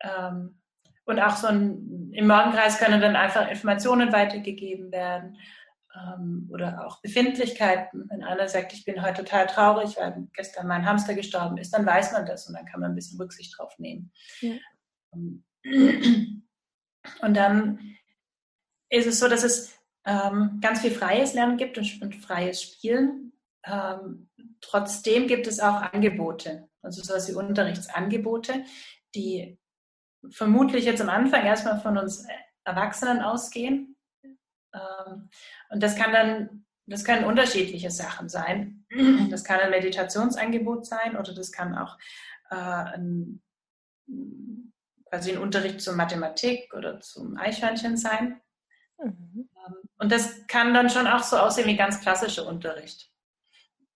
[SPEAKER 2] Ähm, und auch so ein, im Morgenkreis können dann einfach Informationen weitergegeben werden ähm, oder auch Befindlichkeiten. Wenn einer sagt, ich bin heute total traurig, weil gestern mein Hamster gestorben ist, dann weiß man das und dann kann man ein bisschen Rücksicht drauf nehmen. Ja. Und dann ist es so, dass es ähm, ganz viel freies Lernen gibt und, und freies Spielen. Ähm, trotzdem gibt es auch Angebote, also sowas wie Unterrichtsangebote, die vermutlich jetzt am Anfang erstmal von uns Erwachsenen ausgehen. Ähm, und das kann dann, das können unterschiedliche Sachen sein. Das kann ein Meditationsangebot sein oder das kann auch äh, ein, quasi ein Unterricht zur Mathematik oder zum Eichhörnchen sein. Mhm. Ähm, und das kann dann schon auch so aussehen wie ganz klassischer Unterricht.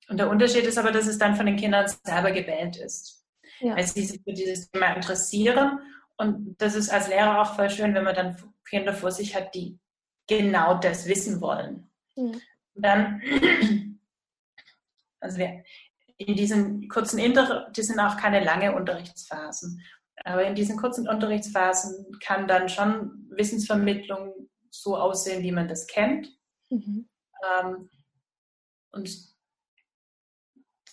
[SPEAKER 2] Und der Unterschied ist aber, dass es dann von den Kindern selber gewählt ist. Ja. Weil sie sich für dieses Thema interessieren. Und das ist als Lehrer auch voll schön, wenn man dann Kinder vor sich hat, die genau das wissen wollen. Ja. Dann, also wir, in diesen kurzen Inter, die sind auch keine lange Unterrichtsphasen. Aber in diesen kurzen Unterrichtsphasen kann dann schon Wissensvermittlung so aussehen, wie man das kennt. Mhm. Ähm, und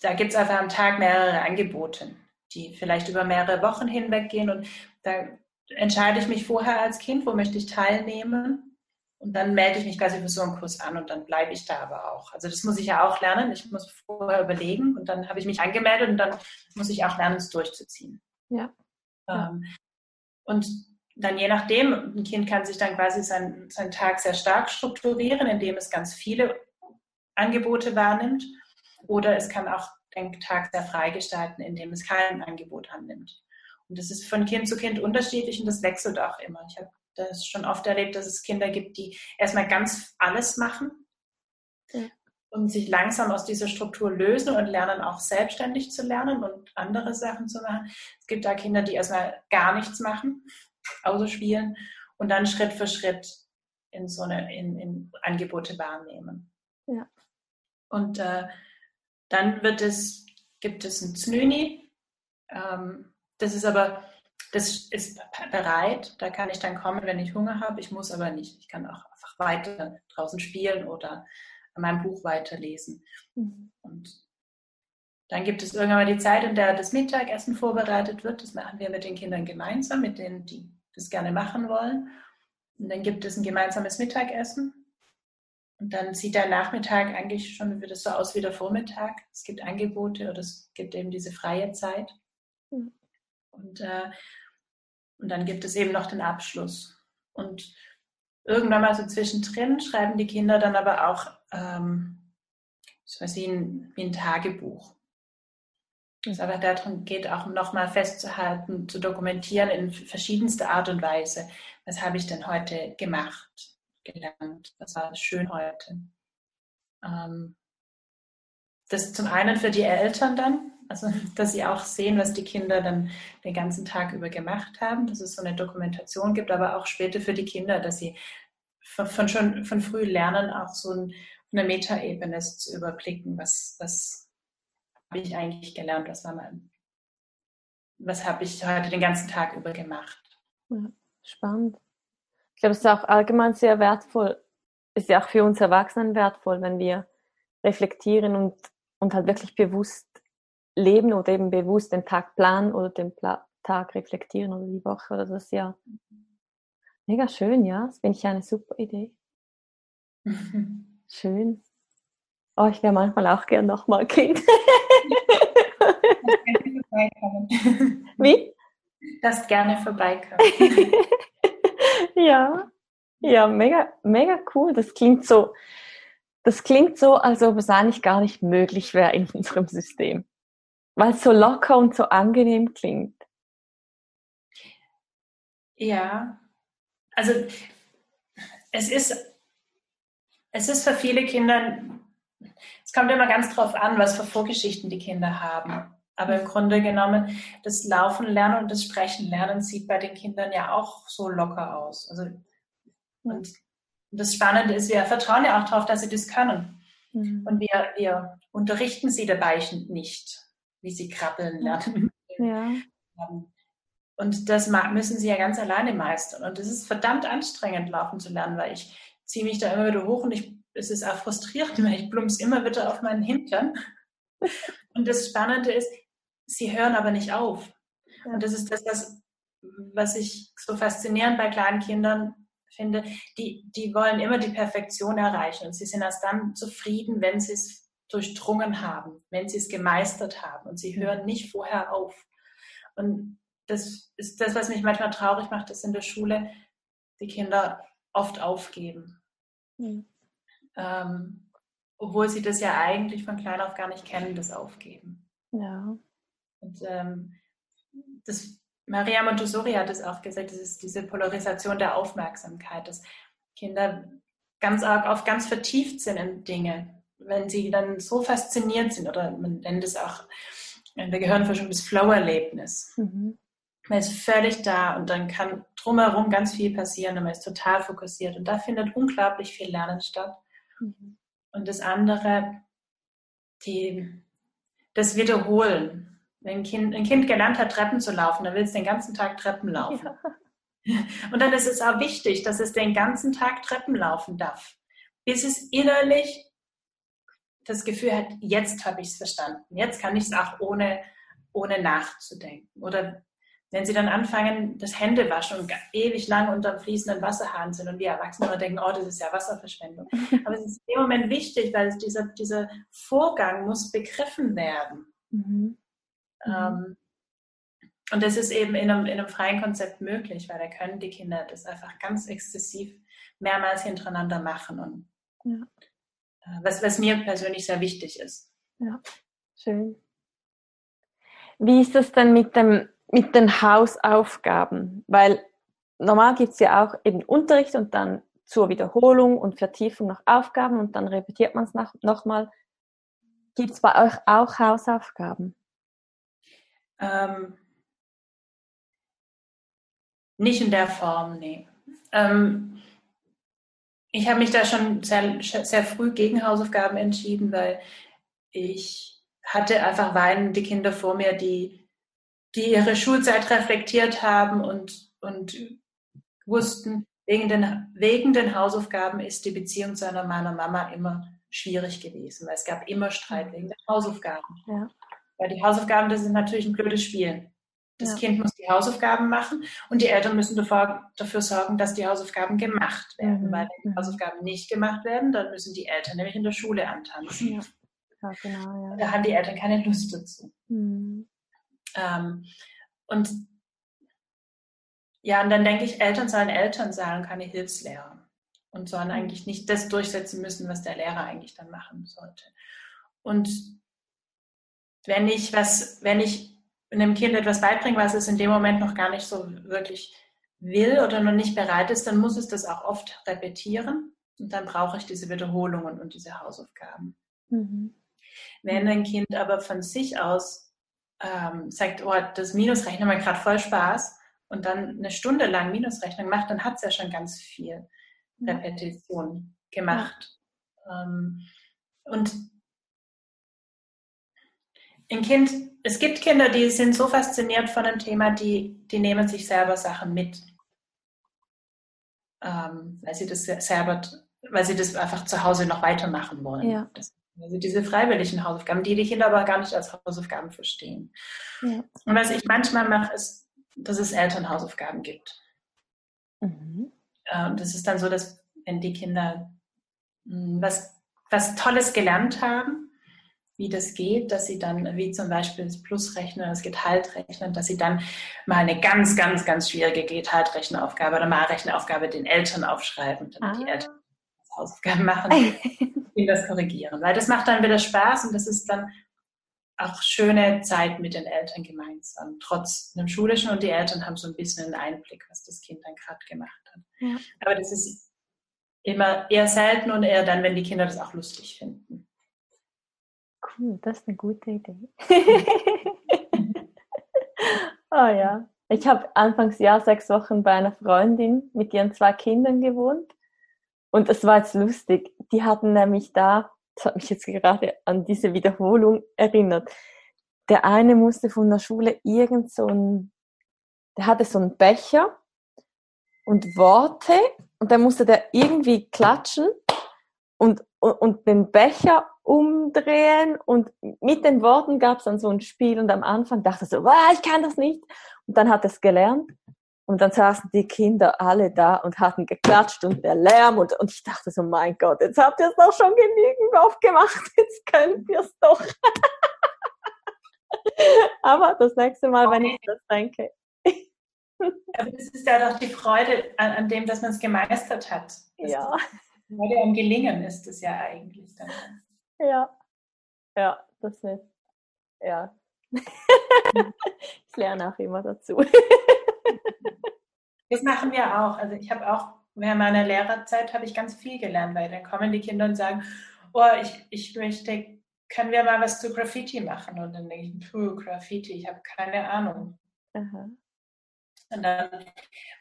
[SPEAKER 2] da gibt es einfach am Tag mehrere Angebote, die vielleicht über mehrere Wochen hinweg gehen. Und da entscheide ich mich vorher als Kind, wo möchte ich teilnehmen. Und dann melde ich mich quasi für so einen Kurs an und dann bleibe ich da aber auch. Also das muss ich ja auch lernen. Ich muss vorher überlegen und dann habe ich mich angemeldet und dann muss ich auch lernen, es durchzuziehen.
[SPEAKER 1] Ja.
[SPEAKER 2] Ähm, und dann je nachdem, ein Kind kann sich dann quasi seinen, seinen Tag sehr stark strukturieren, indem es ganz viele Angebote wahrnimmt. Oder es kann auch den Tag sehr frei gestalten, indem es kein Angebot annimmt. Und das ist von Kind zu Kind unterschiedlich und das wechselt auch immer. Ich habe das schon oft erlebt, dass es Kinder gibt, die erstmal ganz alles machen ja. und sich langsam aus dieser Struktur lösen und lernen auch selbstständig zu lernen und andere Sachen zu machen. Es gibt da Kinder, die erstmal gar nichts machen außer spielen und dann Schritt für Schritt in so eine in, in Angebote wahrnehmen.
[SPEAKER 1] Ja.
[SPEAKER 2] Und äh, dann wird es, gibt es ein Znüni. Ähm, das ist aber, das ist bereit. Da kann ich dann kommen, wenn ich Hunger habe. Ich muss aber nicht. Ich kann auch einfach weiter draußen spielen oder mein Buch weiterlesen. Mhm. Und dann gibt es irgendwann mal die Zeit, in der das Mittagessen vorbereitet wird. Das machen wir mit den Kindern gemeinsam, mit denen, die das gerne machen wollen. Und dann gibt es ein gemeinsames Mittagessen. Und dann sieht der Nachmittag eigentlich schon wieder so aus wie der Vormittag. Es gibt Angebote oder es gibt eben diese freie Zeit. Mhm. Und, äh, und dann gibt es eben noch den Abschluss. Und irgendwann mal so zwischendrin schreiben die Kinder dann aber auch ähm, so wie ein, wie ein Tagebuch. Es aber darum geht, auch nochmal festzuhalten, zu dokumentieren in verschiedenster Art und Weise. Was habe ich denn heute gemacht, gelernt? Was war schön heute? Ähm, das zum einen für die Eltern dann, also dass sie auch sehen, was die Kinder dann den ganzen Tag über gemacht haben, dass es so eine Dokumentation gibt, aber auch später für die Kinder, dass sie von, von schon von früh lernen, auch so eine Metaebene zu überblicken, was, was habe ich eigentlich gelernt? Was war mein, was habe ich heute den ganzen Tag über gemacht?
[SPEAKER 1] Ja, spannend. Ich glaube, es ist auch allgemein sehr wertvoll, ist ja auch für uns Erwachsenen wertvoll, wenn wir reflektieren und, und halt wirklich bewusst leben oder eben bewusst den Tag planen oder den Pla Tag reflektieren oder die Woche oder das Jahr. Mega schön, ja. Das finde ich eine super Idee. schön. Oh, ich wäre manchmal auch gern nochmal Kind. Wie?
[SPEAKER 2] Das gerne vorbeikommen.
[SPEAKER 1] ja, ja, mega, mega cool. Das klingt so, das klingt so, als ob es eigentlich gar nicht möglich wäre in unserem System. Weil es so locker und so angenehm klingt.
[SPEAKER 2] Ja, also es ist, es ist für viele Kinder es kommt immer ganz drauf an, was für Vorgeschichten die Kinder haben. Aber im Grunde genommen, das Laufen lernen und das Sprechen lernen sieht bei den Kindern ja auch so locker aus. Also, und das Spannende ist, wir vertrauen ja auch darauf, dass sie das können. Mhm. Und wir, wir unterrichten sie dabei nicht, wie sie krabbeln lernen. Ja. Und das müssen sie ja ganz alleine meistern. Und es ist verdammt anstrengend, laufen zu lernen, weil ich ziehe mich da immer wieder hoch und ich, es ist auch frustrierend, weil ich plumps immer wieder auf meinen Hintern. Und das Spannende ist, sie hören aber nicht auf. Ja. Und das ist das, was, was ich so faszinierend bei kleinen Kindern finde. Die, die wollen immer die Perfektion erreichen und sie sind erst dann zufrieden, wenn sie es durchdrungen haben, wenn sie es gemeistert haben und sie hören nicht vorher auf. Und das ist das, was mich manchmal traurig macht, dass in der Schule die Kinder oft aufgeben. Mhm. Ähm, obwohl sie das ja eigentlich von klein auf gar nicht kennen, das Aufgeben. Ja. Und ähm, das, Maria Montessori hat es auch gesagt, das ist diese Polarisation der Aufmerksamkeit, dass Kinder ganz arg auf ganz vertieft sind in Dinge. Wenn sie dann so fasziniert sind, oder man nennt es auch in der Gehirnforschung das Flow-Erlebnis. Mhm. Man ist völlig da und dann kann drumherum ganz viel passieren und man ist total fokussiert. Und da findet unglaublich viel Lernen statt. Mhm. Und das andere, die, das Wiederholen. Wenn ein kind, ein kind gelernt hat, Treppen zu laufen, dann will es den ganzen Tag Treppen laufen. Ja. Und dann ist es auch wichtig, dass es den ganzen Tag Treppen laufen darf, bis es innerlich das Gefühl hat, jetzt habe ich es verstanden. Jetzt kann ich es auch ohne, ohne nachzudenken. Oder wenn sie dann anfangen, das Händewaschen und ewig lang unter fließenden Wasserhahn sind und wir Erwachsene denken, oh, das ist ja Wasserverschwendung. Aber es ist in dem Moment wichtig, weil dieser, dieser Vorgang muss begriffen werden. Mhm. Ähm, und das ist eben in einem, in einem freien Konzept möglich, weil da können die Kinder das einfach ganz exzessiv mehrmals hintereinander machen. Und ja. Äh, was, was mir persönlich sehr wichtig ist.
[SPEAKER 1] Ja, schön. Wie ist das denn mit dem mit den Hausaufgaben, weil normal gibt es ja auch eben Unterricht und dann zur Wiederholung und Vertiefung noch Aufgaben und dann repetiert man es nochmal. Gibt es bei euch auch Hausaufgaben?
[SPEAKER 2] Ähm, nicht in der Form, nee. Ähm, ich habe mich da schon sehr, sehr früh gegen Hausaufgaben entschieden, weil ich hatte einfach weinende Kinder vor mir, die die ihre Schulzeit reflektiert haben und, und wussten, wegen den, wegen den Hausaufgaben ist die Beziehung zu einer meiner Mama immer schwierig gewesen, weil es gab immer Streit wegen den Hausaufgaben. Ja. Weil die Hausaufgaben, das ist natürlich ein blödes Spiel. Das ja. Kind muss die Hausaufgaben machen und die Eltern müssen dafür, dafür sorgen, dass die Hausaufgaben gemacht werden. Mhm. Weil wenn die. Hausaufgaben nicht gemacht werden, dann müssen die Eltern nämlich in der Schule antanzen. Ja, genau, da haben die Eltern keine Lust dazu. Mhm. Ähm, und ja, und dann denke ich, Eltern sollen Eltern sein und keine Hilfslehrer. Und sollen mhm. eigentlich nicht das durchsetzen müssen, was der Lehrer eigentlich dann machen sollte. Und wenn ich was, wenn ich einem Kind etwas beibringe, was es in dem Moment noch gar nicht so wirklich will oder noch nicht bereit ist, dann muss es das auch oft repetieren. Und dann brauche ich diese Wiederholungen und diese Hausaufgaben. Mhm. Wenn ein Kind aber von sich aus ähm, sagt, oh, das Minusrechnen macht gerade voll Spaß und dann eine Stunde lang Minusrechnung macht, dann hat es ja schon ganz viel Repetition gemacht. Ja. Ähm, und ein Kind, es gibt Kinder, die sind so fasziniert von einem Thema, die, die nehmen sich selber Sachen mit. Ähm, weil sie das selber, weil sie das einfach zu Hause noch weitermachen wollen. Ja. Das also diese freiwilligen Hausaufgaben, die die Kinder aber gar nicht als Hausaufgaben verstehen. Ja. Und was ich manchmal mache, ist, dass es Elternhausaufgaben gibt. Mhm. Und das ist dann so, dass wenn die Kinder hm, was, was Tolles gelernt haben, wie das geht, dass sie dann, wie zum Beispiel das Plusrechnen, das Geteilt-Rechnen, dass sie dann mal eine ganz, ganz, ganz schwierige Geteilt-Rechenaufgabe oder mal Rechenaufgabe den Eltern aufschreiben, damit ah. die Eltern Hausaufgaben machen, ihn das korrigieren. Weil das macht dann wieder Spaß und das ist dann auch schöne Zeit mit den Eltern gemeinsam, trotz einem schulischen und die Eltern haben so ein bisschen einen Einblick, was das Kind dann gerade gemacht hat. Ja. Aber das ist immer eher selten und eher dann, wenn die Kinder das auch lustig finden.
[SPEAKER 1] Cool, das ist eine gute Idee. oh ja. Ich habe Anfangsjahr sechs Wochen bei einer Freundin mit ihren zwei Kindern gewohnt. Und es war jetzt lustig. Die hatten nämlich da, das hat mich jetzt gerade an diese Wiederholung erinnert. Der eine musste von der Schule irgend so ein, der hatte so einen Becher und Worte und dann musste der irgendwie klatschen und, und, und den Becher umdrehen und mit den Worten gab es dann so ein Spiel und am Anfang dachte ich so, wow, ich kann das nicht. Und dann hat er es gelernt und dann saßen die Kinder alle da und hatten geklatscht und der Lärm und, und ich dachte so, mein Gott, jetzt habt ihr es doch schon genügend aufgemacht, jetzt könnt ihr es doch. Aber das nächste Mal, okay. wenn ich das denke.
[SPEAKER 2] Aber das ist ja doch die Freude an, an dem, dass man es gemeistert hat.
[SPEAKER 1] ja.
[SPEAKER 2] Freude am Gelingen ist es ja eigentlich dann.
[SPEAKER 1] Ja, ja, das ist, ja. ich lerne auch immer dazu.
[SPEAKER 2] Das machen wir auch. Also ich habe auch während meiner Lehrerzeit habe ich ganz viel gelernt, weil dann kommen die Kinder und sagen, oh, ich, ich möchte, können wir mal was zu Graffiti machen? Und dann denke ich, puh, Graffiti, ich habe keine Ahnung. Aha. Und dann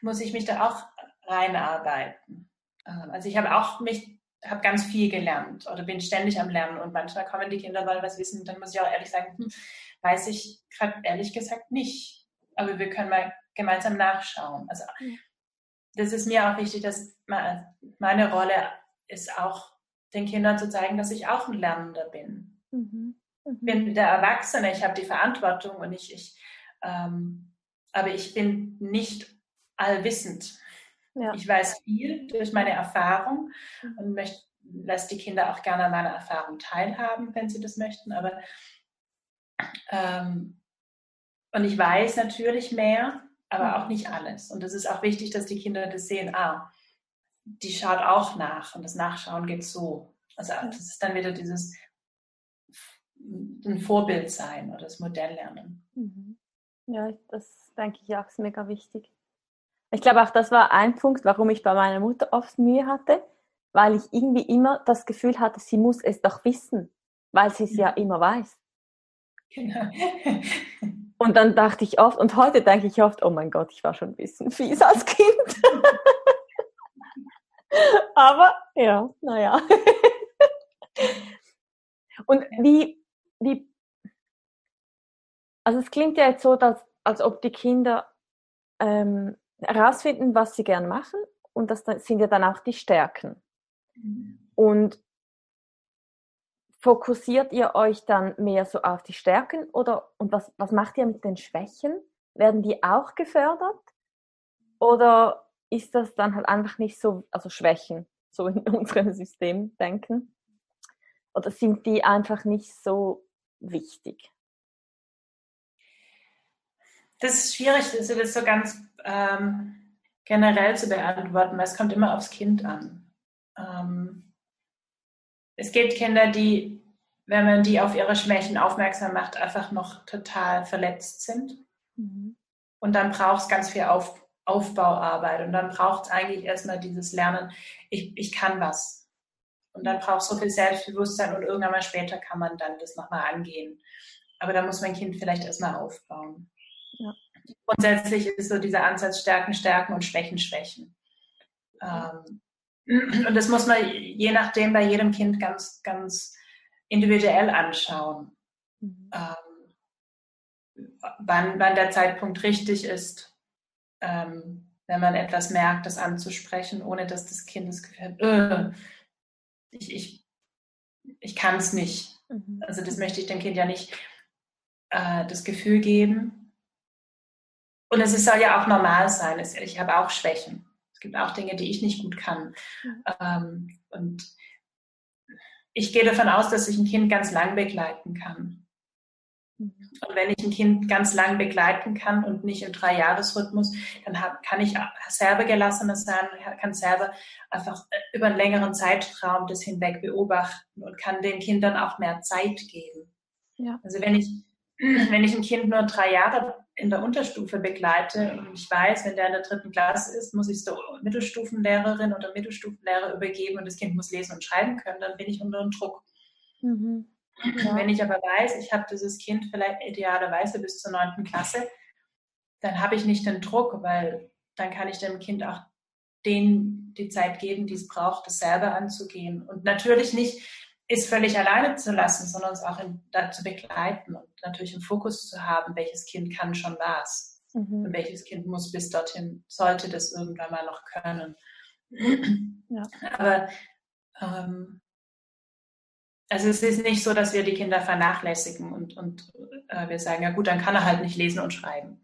[SPEAKER 2] muss ich mich da auch reinarbeiten. Ähm, also ich habe auch mich, habe ganz viel gelernt oder bin ständig am Lernen und manchmal kommen die Kinder wollen was wissen, dann muss ich auch ehrlich sagen, hm, weiß ich gerade ehrlich gesagt nicht. Aber wir können mal gemeinsam nachschauen. Also das ist mir auch wichtig, dass meine Rolle ist auch den Kindern zu zeigen, dass ich auch ein Lernender bin. Mhm. Mhm. bin der Erwachsene, ich habe die Verantwortung und ich, ich ähm, aber ich bin nicht allwissend. Ja. Ich weiß viel durch meine Erfahrung mhm. und möchte, lasse die Kinder auch gerne an meiner Erfahrung teilhaben, wenn sie das möchten. Aber ähm, und ich weiß natürlich mehr, aber mhm. auch nicht alles. Und es ist auch wichtig, dass die Kinder das sehen. Ah, die schaut auch nach und das Nachschauen geht so. Also das ist dann wieder dieses ein Vorbild sein oder das Modell lernen.
[SPEAKER 1] Mhm. Ja, das denke ich auch ist mega wichtig. Ich glaube auch, das war ein Punkt, warum ich bei meiner Mutter oft Mühe hatte, weil ich irgendwie immer das Gefühl hatte, sie muss es doch wissen, weil sie es ja immer weiß. Genau. Und dann dachte ich oft, und heute denke ich oft, oh mein Gott, ich war schon ein bisschen fies als Kind. Aber ja, naja. Und wie, wie, also es klingt ja jetzt so, dass, als ob die Kinder ähm, herausfinden, was sie gern machen und das sind ja dann auch die Stärken. Mhm. Und fokussiert ihr euch dann mehr so auf die Stärken oder und was, was macht ihr mit den Schwächen? Werden die auch gefördert? Oder ist das dann halt einfach nicht so, also Schwächen, so in unserem System denken? Oder sind die einfach nicht so wichtig?
[SPEAKER 2] Das ist schwierig, das so ganz ähm, generell zu beantworten, weil es kommt immer aufs Kind an. Ähm, es gibt Kinder, die, wenn man die auf ihre Schwächen aufmerksam macht, einfach noch total verletzt sind. Mhm. Und dann braucht es ganz viel auf, Aufbauarbeit. Und dann braucht es eigentlich erstmal dieses Lernen, ich, ich kann was. Und dann braucht es so viel Selbstbewusstsein und irgendwann mal später kann man dann das nochmal angehen. Aber da muss mein Kind vielleicht erstmal aufbauen. Ja. Grundsätzlich ist so dieser Ansatz Stärken, Stärken und Schwächen, Schwächen. Ähm, und das muss man je nachdem bei jedem Kind ganz, ganz individuell anschauen. Mhm. Ähm, wann, wann der Zeitpunkt richtig ist, ähm, wenn man etwas merkt, das anzusprechen, ohne dass das Kind das Gefühl hat, äh, ich, ich, ich kann es nicht. Mhm. Also das möchte ich dem Kind ja nicht äh, das Gefühl geben. Und es soll ja auch normal sein. Ich habe auch Schwächen. Es gibt auch Dinge, die ich nicht gut kann. Ähm, und ich gehe davon aus, dass ich ein Kind ganz lang begleiten kann. Mhm. Und wenn ich ein Kind ganz lang begleiten kann und nicht im Dreijahresrhythmus, dann hab, kann ich selber gelassener sein, kann selber einfach äh, über einen längeren Zeitraum das hinweg beobachten und kann den Kindern auch mehr Zeit geben. Ja. Also wenn ich, wenn ich ein Kind nur drei Jahre in der Unterstufe begleite und ich weiß, wenn der in der dritten Klasse ist, muss ich es der Mittelstufenlehrerin oder Mittelstufenlehrer übergeben und das Kind muss lesen und schreiben können, dann bin ich unter Druck. Mhm. Ja. Wenn ich aber weiß, ich habe dieses Kind vielleicht idealerweise bis zur neunten Klasse dann habe ich nicht den Druck, weil dann kann ich dem Kind auch den die Zeit geben, die es braucht, das selber anzugehen. Und natürlich nicht ist völlig alleine zu lassen, sondern es auch in, da zu begleiten und natürlich im Fokus zu haben, welches Kind kann schon was mhm. und welches Kind muss bis dorthin, sollte das irgendwann mal noch können. Ja. Aber ähm, also es ist nicht so, dass wir die Kinder vernachlässigen und, und äh, wir sagen, ja gut, dann kann er halt nicht lesen und schreiben.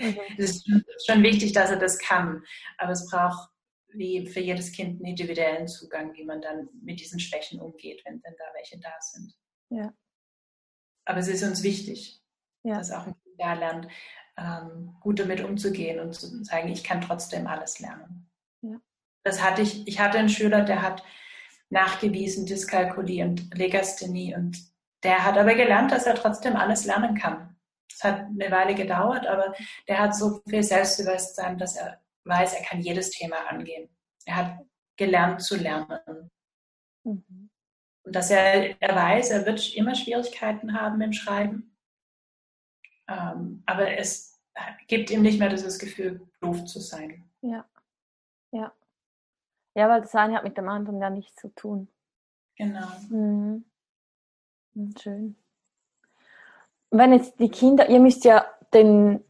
[SPEAKER 2] Mhm. Es ist schon wichtig, dass er das kann, aber es braucht wie für jedes Kind einen individuellen Zugang, wie man dann mit diesen Schwächen umgeht, wenn denn da welche da sind. Ja. Aber es ist uns wichtig, ja. dass auch ein Kind da lernt, ähm, gut damit umzugehen und zu sagen, ich kann trotzdem alles lernen. Ja. Das hatte ich, ich hatte einen Schüler, der hat nachgewiesen Dyskalkulie und Legasthenie und der hat aber gelernt, dass er trotzdem alles lernen kann. Das hat eine Weile gedauert, aber der hat so viel Selbstbewusstsein, dass er weiß, er kann jedes Thema angehen. Er hat gelernt zu lernen. Mhm. Und dass er, er weiß, er wird immer Schwierigkeiten haben im Schreiben. Ähm, aber es gibt ihm nicht mehr dieses Gefühl, doof zu sein.
[SPEAKER 1] Ja, ja. Ja, weil das eine hat mit dem anderen ja nichts zu tun.
[SPEAKER 2] Genau.
[SPEAKER 1] Mhm. mhm. Schön. Wenn jetzt die Kinder, ihr müsst ja den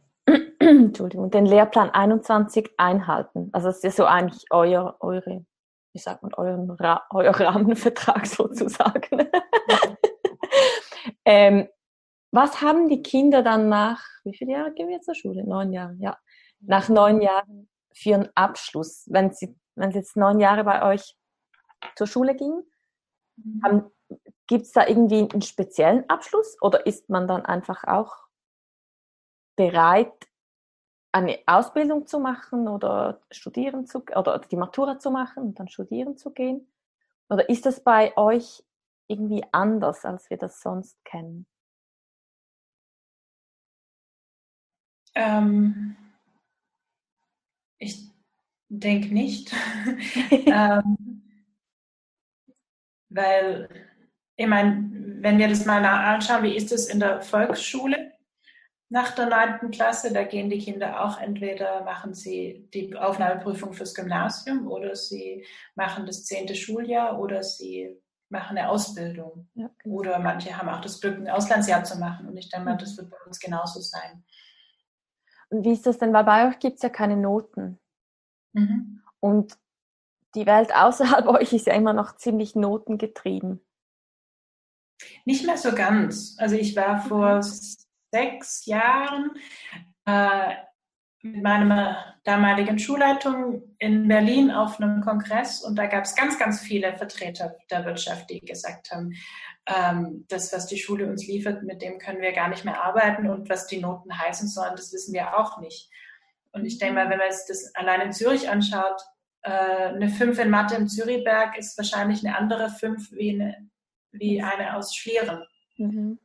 [SPEAKER 1] Entschuldigung, den Lehrplan 21 einhalten. Also das ist so eigentlich euer, eure, wie sagt man, euren Ra euer Rahmenvertrag sozusagen. ähm, was haben die Kinder dann nach, wie viele Jahre gehen wir jetzt zur Schule? Neun Jahre, ja. Nach neun Jahren für einen Abschluss, wenn sie, wenn sie jetzt neun Jahre bei euch zur Schule gingen, mhm. gibt es da irgendwie einen speziellen Abschluss oder ist man dann einfach auch bereit, eine Ausbildung zu machen oder studieren zu oder die Matura zu machen und dann studieren zu gehen? Oder ist das bei euch irgendwie anders, als wir das sonst kennen?
[SPEAKER 2] Ähm, ich denke nicht. ähm, weil, ich meine, wenn wir das mal anschauen, wie ist es in der Volksschule? Nach der neunten Klasse. Da gehen die Kinder auch entweder machen sie die Aufnahmeprüfung fürs Gymnasium oder sie machen das zehnte Schuljahr oder sie machen eine Ausbildung. Ja, genau. Oder manche haben auch das Glück, ein Auslandsjahr zu machen. Und ich denke mal, das wird bei uns genauso sein.
[SPEAKER 1] Und wie ist das denn? Weil bei euch gibt es ja keine Noten. Mhm. Und die Welt außerhalb euch ist ja immer noch ziemlich notengetrieben.
[SPEAKER 2] Nicht mehr so ganz. Also ich war vor sechs Jahren äh, mit meiner damaligen Schulleitung in Berlin auf einem Kongress und da gab es ganz, ganz viele Vertreter der Wirtschaft, die gesagt haben, ähm, das, was die Schule uns liefert, mit dem können wir gar nicht mehr arbeiten und was die Noten heißen sollen, das wissen wir auch nicht. Und ich denke mal, wenn man jetzt das allein in Zürich anschaut, äh, eine 5 in Mathe im Zürichberg ist wahrscheinlich eine andere 5 wie eine, wie eine aus Schlieren. Mhm.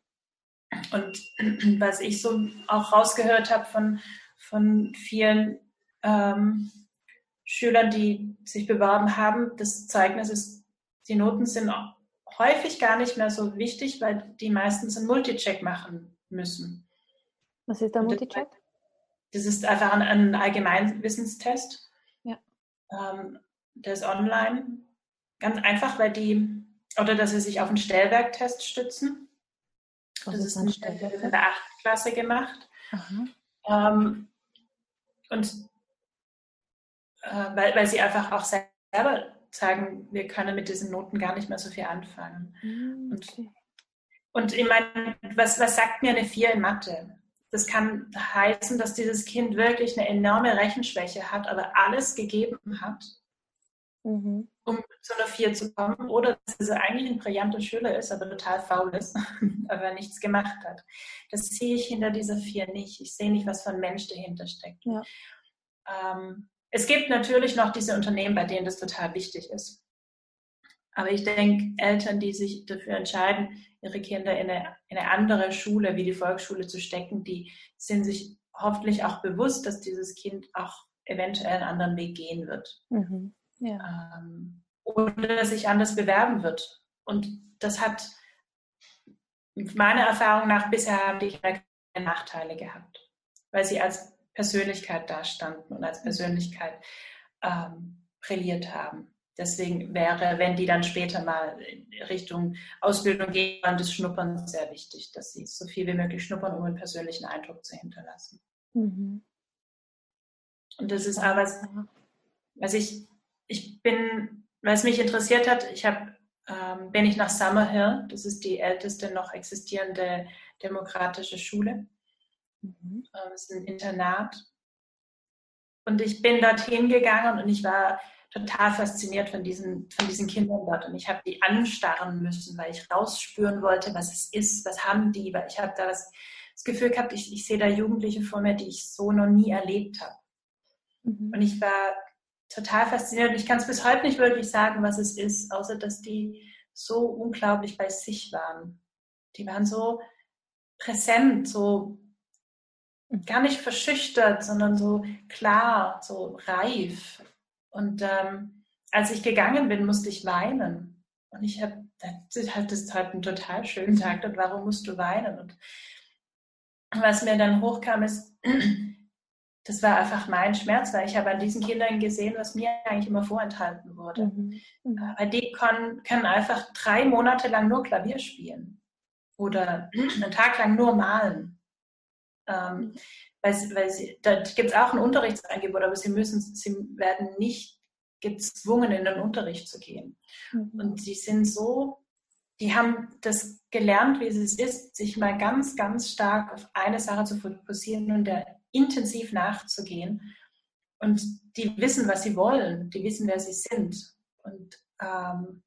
[SPEAKER 2] Und was ich so auch rausgehört habe von, von vielen ähm, Schülern, die sich beworben haben, das Zeugnis ist, die Noten sind häufig gar nicht mehr so wichtig, weil die meistens einen Multicheck machen müssen.
[SPEAKER 1] Was ist der Multicheck?
[SPEAKER 2] Das ist einfach ein, ein Allgemeinwissenstest. Ja. Ähm, der ist online. Ganz einfach, weil die, oder dass sie sich auf einen Stellwerktest stützen. Was das ist ein in der 8. Klasse gemacht. Ähm, und äh, weil, weil sie einfach auch selber sagen, wir können mit diesen Noten gar nicht mehr so viel anfangen. Mm, okay. Und, und ich meine, was, was sagt mir eine 4 in Mathe? Das kann heißen, dass dieses Kind wirklich eine enorme Rechenschwäche hat, aber alles gegeben hat, mhm. um zu einer 4 zu kommen. Oder dass er eigentlich ein brillanter Schüler ist, aber total faul ist, aber nichts gemacht hat. Das sehe ich hinter dieser 4 nicht. Ich sehe nicht, was für ein Mensch dahinter steckt. Ja. Ähm, es gibt natürlich noch diese Unternehmen, bei denen das total wichtig ist. Aber ich denke, Eltern, die sich dafür entscheiden, ihre Kinder in eine, in eine, andere Schule wie die Volksschule zu stecken, die sind sich hoffentlich auch bewusst, dass dieses Kind auch eventuell einen anderen Weg gehen wird. Mhm. Ja. Ähm, oder sich anders bewerben wird. Und das hat meiner Erfahrung nach bisher haben die keine Nachteile gehabt, weil sie als Persönlichkeit dastanden und als Persönlichkeit ähm, brilliert haben. Deswegen wäre, wenn die dann später mal Richtung Ausbildung gehen, das Schnuppern sehr wichtig, dass sie so viel wie möglich schnuppern, um einen persönlichen Eindruck zu hinterlassen. Mhm. Und das ist aber was ich, ich bin, was mich interessiert hat, ich habe, ähm, bin ich nach Summerhill, das ist die älteste noch existierende demokratische Schule. Mhm. Ähm, es ist ein Internat. Und ich bin dorthin gegangen und ich war total fasziniert von diesen, von diesen Kindern dort. Und ich habe die anstarren müssen, weil ich rausspüren wollte, was es ist, was haben die, weil ich habe da das, das Gefühl gehabt, ich, ich sehe da Jugendliche vor mir, die ich so noch nie erlebt habe. Mhm. Und ich war total fasziniert. Und ich kann es bis heute nicht wirklich sagen, was es ist, außer dass die so unglaublich bei sich waren. Die waren so präsent, so gar nicht verschüchtert, sondern so klar, so reif. Und ähm, als ich gegangen bin, musste ich weinen. Und ich habe, das halt das halt einen total schönen Tag. Und warum musst du weinen? Und was mir dann hochkam, ist, das war einfach mein Schmerz, weil ich habe an diesen Kindern gesehen, was mir eigentlich immer vorenthalten wurde. Mhm. mhm. Weil die können, können einfach drei Monate lang nur Klavier spielen oder einen Tag lang nur malen. Ähm, mhm weil, weil sie, da gibt es auch ein Unterrichtsangebot, aber sie müssen, sie werden nicht gezwungen, in den Unterricht zu gehen. Mhm. Und sie sind so, die haben das gelernt, wie es ist, sich mal ganz, ganz stark auf eine Sache zu fokussieren und der intensiv nachzugehen. Und die wissen, was sie wollen, die wissen, wer sie sind. Und ähm,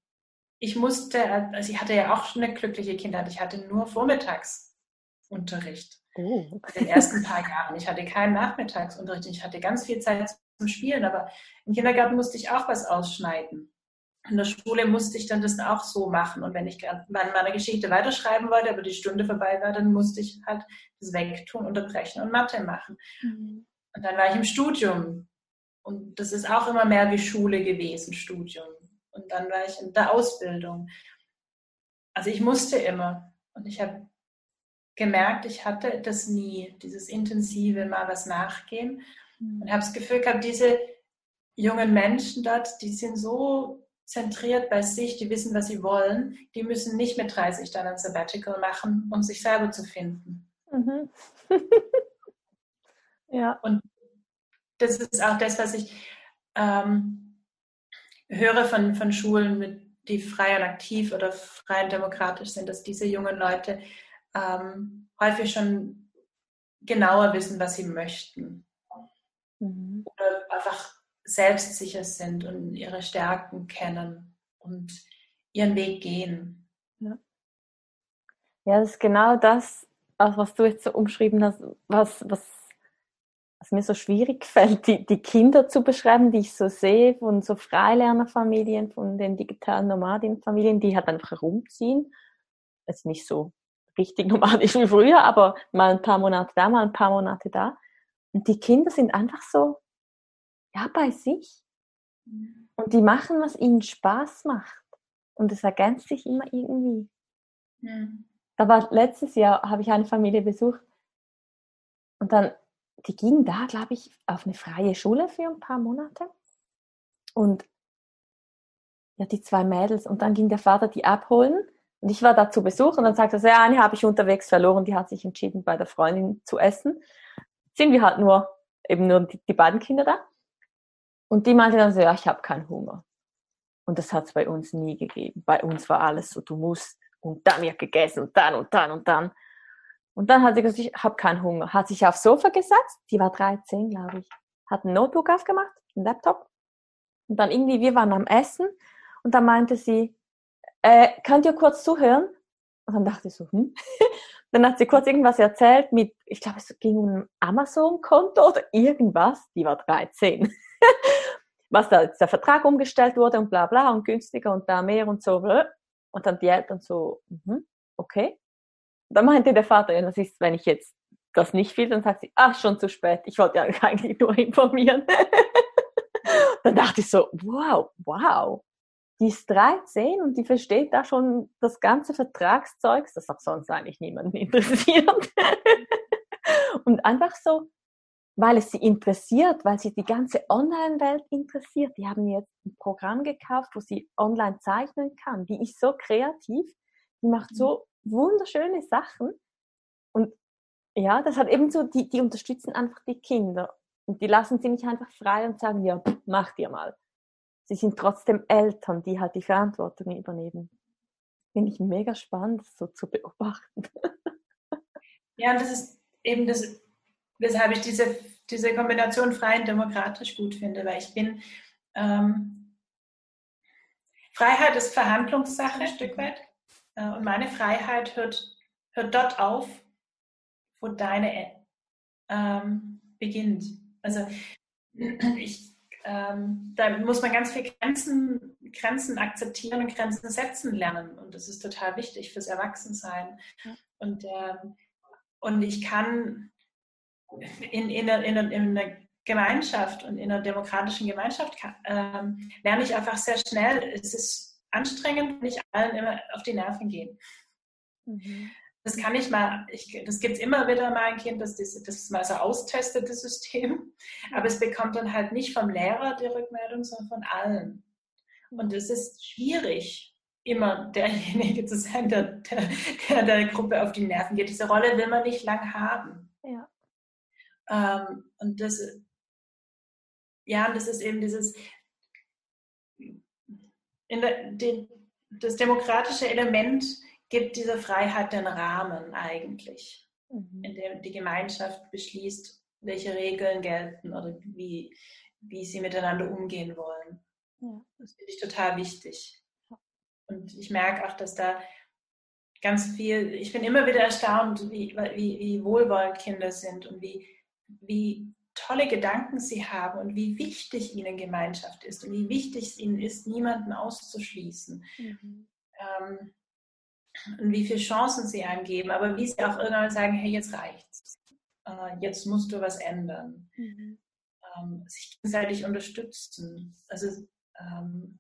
[SPEAKER 2] ich musste, also ich hatte ja auch schon eine glückliche Kindheit, ich hatte nur Vormittagsunterricht. Oh. In den ersten paar Jahren. Ich hatte keinen Nachmittagsunterricht. Ich hatte ganz viel Zeit zum Spielen, aber im Kindergarten musste ich auch was ausschneiden. In der Schule musste ich dann das auch so machen. Und wenn ich meine Geschichte weiterschreiben wollte, aber die Stunde vorbei war, dann musste ich halt das wegtun, unterbrechen und Mathe machen. Mhm. Und dann war ich im Studium. Und das ist auch immer mehr wie Schule gewesen, Studium. Und dann war ich in der Ausbildung. Also ich musste immer. Und ich habe gemerkt, ich hatte das nie, dieses intensive mal was nachgehen. Mhm. Und habe das Gefühl gehabt, diese jungen Menschen dort, die sind so zentriert bei sich, die wissen, was sie wollen, die müssen nicht mit 30 dann ein Sabbatical machen, um sich selber zu finden. Mhm. ja. Und das ist auch das, was ich ähm, höre von, von Schulen, mit, die frei und aktiv oder frei und demokratisch sind, dass diese jungen Leute ähm, häufig schon genauer wissen, was sie möchten. Mhm. Oder einfach selbstsicher sind und ihre Stärken kennen und ihren Weg gehen.
[SPEAKER 1] Ja, ja das ist genau das, was du jetzt so umschrieben hast, was, was, was mir so schwierig fällt, die, die Kinder zu beschreiben, die ich so sehe von so Freilernerfamilien, von den digitalen Nomadinfamilien, die halt einfach herumziehen. Jetzt nicht so richtig nomadisch wie früher, aber mal ein paar Monate da, mal ein paar Monate da. Und die Kinder sind einfach so, ja, bei sich. Und die machen, was ihnen Spaß macht. Und es ergänzt sich immer irgendwie. Mhm. Da war letztes Jahr, habe ich eine Familie besucht. Und dann, die gingen da, glaube ich, auf eine freie Schule für ein paar Monate. Und ja, die zwei Mädels. Und dann ging der Vater die abholen. Und ich war da zu Besuch und dann sagte er, so, ja, eine habe ich unterwegs verloren, die hat sich entschieden, bei der Freundin zu essen. Sind wir halt nur, eben nur die, die beiden Kinder da. Und die meinte dann so, ja, ich habe keinen Hunger. Und das hat es bei uns nie gegeben. Bei uns war alles so, du musst und dann wird gegessen und dann und dann und dann. Und dann hat sie gesagt, ich habe keinen Hunger. Hat sich aufs Sofa gesetzt, die war 13, glaube ich. Hat ein Notebook aufgemacht, ein Laptop. Und dann irgendwie, wir waren am Essen und dann meinte sie, äh, könnt ihr kurz zuhören? Und dann dachte ich so, hm. Dann hat sie kurz irgendwas erzählt mit, ich glaube, es ging um ein Amazon-Konto oder irgendwas. Die war 13. Was da jetzt der Vertrag umgestellt wurde und bla bla und günstiger und da mehr und so. Und dann die Eltern so, mhm, okay. Dann meinte der Vater, ja, was ist, wenn ich jetzt das nicht will? Dann sagt sie, ach, schon zu spät. Ich wollte ja eigentlich nur informieren. dann dachte ich so, wow, wow die ist 13 und die versteht da schon das ganze Vertragszeugs, das auch sonst eigentlich niemanden interessiert. und einfach so, weil es sie interessiert, weil sie die ganze Online-Welt interessiert. Die haben jetzt ein Programm gekauft, wo sie online zeichnen kann. Die ist so kreativ, die macht so wunderschöne Sachen. Und ja, das hat eben so, die, die unterstützen einfach die Kinder. Und die lassen sie nicht einfach frei und sagen, ja, mach dir mal. Sie sind trotzdem Eltern, die halt die Verantwortung übernehmen. Finde ich mega spannend, so zu beobachten.
[SPEAKER 2] Ja, das ist eben das, weshalb ich diese, diese Kombination frei und demokratisch gut finde, weil ich bin, ähm, Freiheit ist Verhandlungssache ein Stück weit äh, und meine Freiheit hört, hört dort auf, wo deine ähm, beginnt. Also ich, ähm, da muss man ganz viel Grenzen, Grenzen akzeptieren und Grenzen setzen lernen und das ist total wichtig fürs Erwachsensein. Und, ähm, und ich kann in, in, in, in einer Gemeinschaft und in einer demokratischen Gemeinschaft ähm, lerne ich einfach sehr schnell. Es ist anstrengend, nicht allen immer auf die Nerven gehen. Mhm. Das kann ich mal, ich, das gibt es immer wieder mal ein Kind, das, das, das mal so austestet, das System. Aber es bekommt dann halt nicht vom Lehrer die Rückmeldung, sondern von allen. Und es ist schwierig, immer derjenige zu sein, der der, der der Gruppe auf die Nerven geht. Diese Rolle will man nicht lang haben.
[SPEAKER 1] Ja.
[SPEAKER 2] Ähm, und das, ja, das ist eben dieses, der, den, das demokratische Element gibt dieser Freiheit den Rahmen eigentlich, mhm. in dem die Gemeinschaft beschließt, welche Regeln gelten oder wie, wie sie miteinander umgehen wollen. Ja. Das finde ich total wichtig. Und ich merke auch, dass da ganz viel, ich bin immer wieder erstaunt, wie, wie, wie wohlwollend Kinder sind und wie, wie tolle Gedanken sie haben und wie wichtig ihnen Gemeinschaft ist und wie wichtig es ihnen ist, niemanden auszuschließen. Mhm. Ähm, und wie viele Chancen sie einem geben, aber wie sie auch irgendwann sagen, hey, jetzt reicht's. Äh, jetzt musst du was ändern. Mhm. Ähm, sich gegenseitig unterstützen. Also ähm,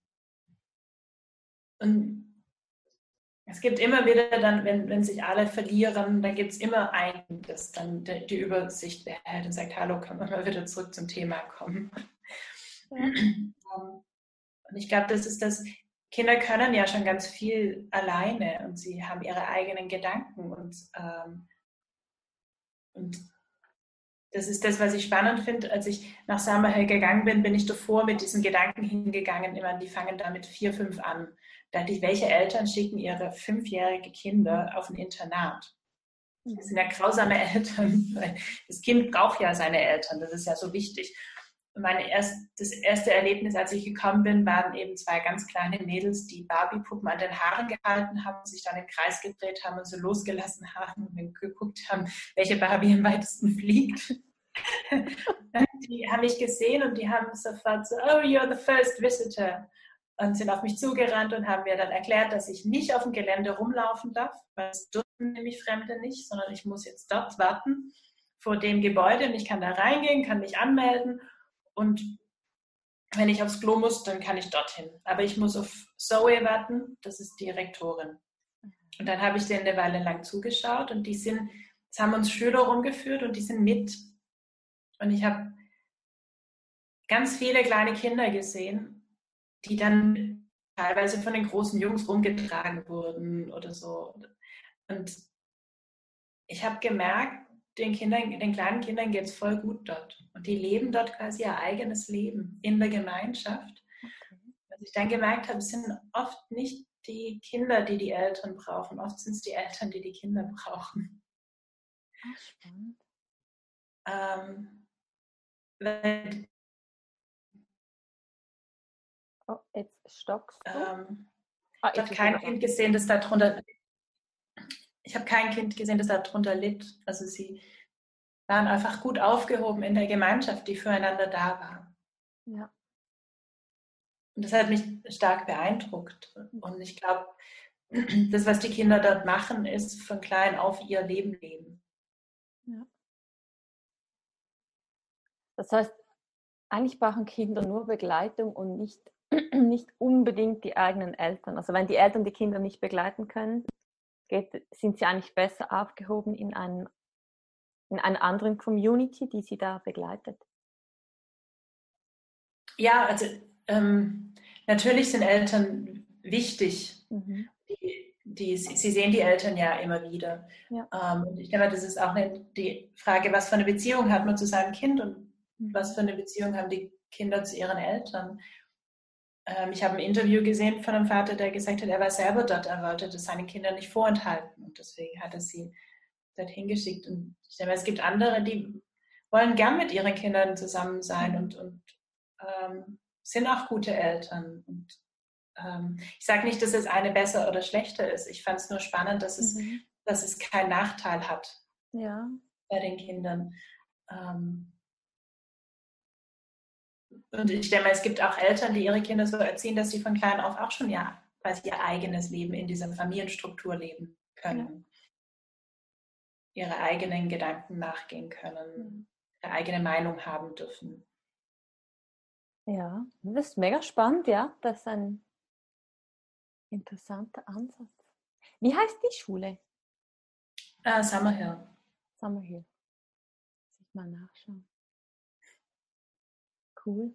[SPEAKER 2] und es gibt immer wieder dann, wenn, wenn sich alle verlieren, dann gibt es immer einen, das dann die, die Übersicht behält und sagt, hallo, können wir mal wieder zurück zum Thema kommen. Ähm, und ich glaube, das ist das, Kinder können ja schon ganz viel alleine und sie haben ihre eigenen Gedanken und, ähm, und das ist das, was ich spannend finde. Als ich nach Samael gegangen bin, bin ich davor mit diesen Gedanken hingegangen. Immer, die fangen da mit vier, fünf an. Da dachte ich, welche Eltern schicken ihre fünfjährige Kinder auf ein Internat? Das sind ja grausame Eltern. Das Kind braucht ja seine Eltern. Das ist ja so wichtig meine erst, das erste Erlebnis, als ich gekommen bin, waren eben zwei ganz kleine Mädels, die Barbie-Puppen an den Haaren gehalten haben, sich dann im Kreis gedreht haben und so losgelassen haben und geguckt haben, welche Barbie am weitesten fliegt. die haben mich gesehen und die haben sofort so, oh, you're the first visitor. Und sind auf mich zugerannt und haben mir dann erklärt, dass ich nicht auf dem Gelände rumlaufen darf, weil es dürfen nämlich Fremde nicht, sondern ich muss jetzt dort warten vor dem Gebäude und ich kann da reingehen, kann mich anmelden und wenn ich aufs Klo muss, dann kann ich dorthin. Aber ich muss auf Zoe warten, das ist die Rektorin. Und dann habe ich denen eine Weile lang zugeschaut und die sind, es haben uns Schüler rumgeführt und die sind mit. Und ich habe ganz viele kleine Kinder gesehen, die dann teilweise von den großen Jungs rumgetragen wurden oder so. Und ich habe gemerkt, den Kindern, den kleinen Kindern geht es voll gut dort. Und die leben dort quasi ihr eigenes Leben in der Gemeinschaft. Okay. Was ich dann gemerkt habe, es sind oft nicht die Kinder, die die Eltern brauchen. Oft sind es die Eltern, die die Kinder brauchen.
[SPEAKER 1] Ach, spannend.
[SPEAKER 2] Ähm, wenn,
[SPEAKER 1] oh, jetzt stockst du.
[SPEAKER 2] Ähm, ah, ich habe kein Kind gesehen, das darunter ich habe kein Kind gesehen, das darunter litt. Also sie waren einfach gut aufgehoben in der Gemeinschaft, die füreinander da war.
[SPEAKER 1] Ja.
[SPEAKER 2] Und das hat mich stark beeindruckt. Und ich glaube, das, was die Kinder dort machen, ist von klein auf ihr Leben leben.
[SPEAKER 1] Ja. Das heißt, eigentlich brauchen Kinder nur Begleitung und nicht, nicht unbedingt die eigenen Eltern. Also wenn die Eltern die Kinder nicht begleiten können, geht, sind sie eigentlich besser aufgehoben in einem in einer anderen Community, die sie da begleitet?
[SPEAKER 2] Ja, also ähm, natürlich sind Eltern wichtig. Mhm. Die, die, sie sehen die Eltern ja immer wieder. Ja. Ähm, ich denke, das ist auch eine, die Frage, was für eine Beziehung hat man zu seinem Kind und mhm. was für eine Beziehung haben die Kinder zu ihren Eltern. Ähm, ich habe ein Interview gesehen von einem Vater, der gesagt hat, er war selber dort, er wollte das seinen Kindern nicht vorenthalten und deswegen hat er sie dorthin geschickt. Und ich denke, es gibt andere, die wollen gern mit ihren Kindern zusammen sein und, und ähm, sind auch gute Eltern. Und ähm, ich sage nicht, dass es eine besser oder schlechter ist. Ich fand es nur spannend, dass es, mhm. dass es keinen Nachteil hat
[SPEAKER 1] ja.
[SPEAKER 2] bei den Kindern. Ähm, und ich denke mal, es gibt auch Eltern, die ihre Kinder so erziehen, dass sie von klein auf auch schon ja quasi ihr eigenes Leben in dieser Familienstruktur leben können. Ja. Ihre eigenen Gedanken nachgehen können, ihre eigene Meinung haben dürfen.
[SPEAKER 1] Ja, das ist mega spannend, ja. Das ist ein interessanter Ansatz. Wie heißt die Schule?
[SPEAKER 2] Uh, Summerhill.
[SPEAKER 1] Summerhill. Muss ich mal nachschauen. Cool.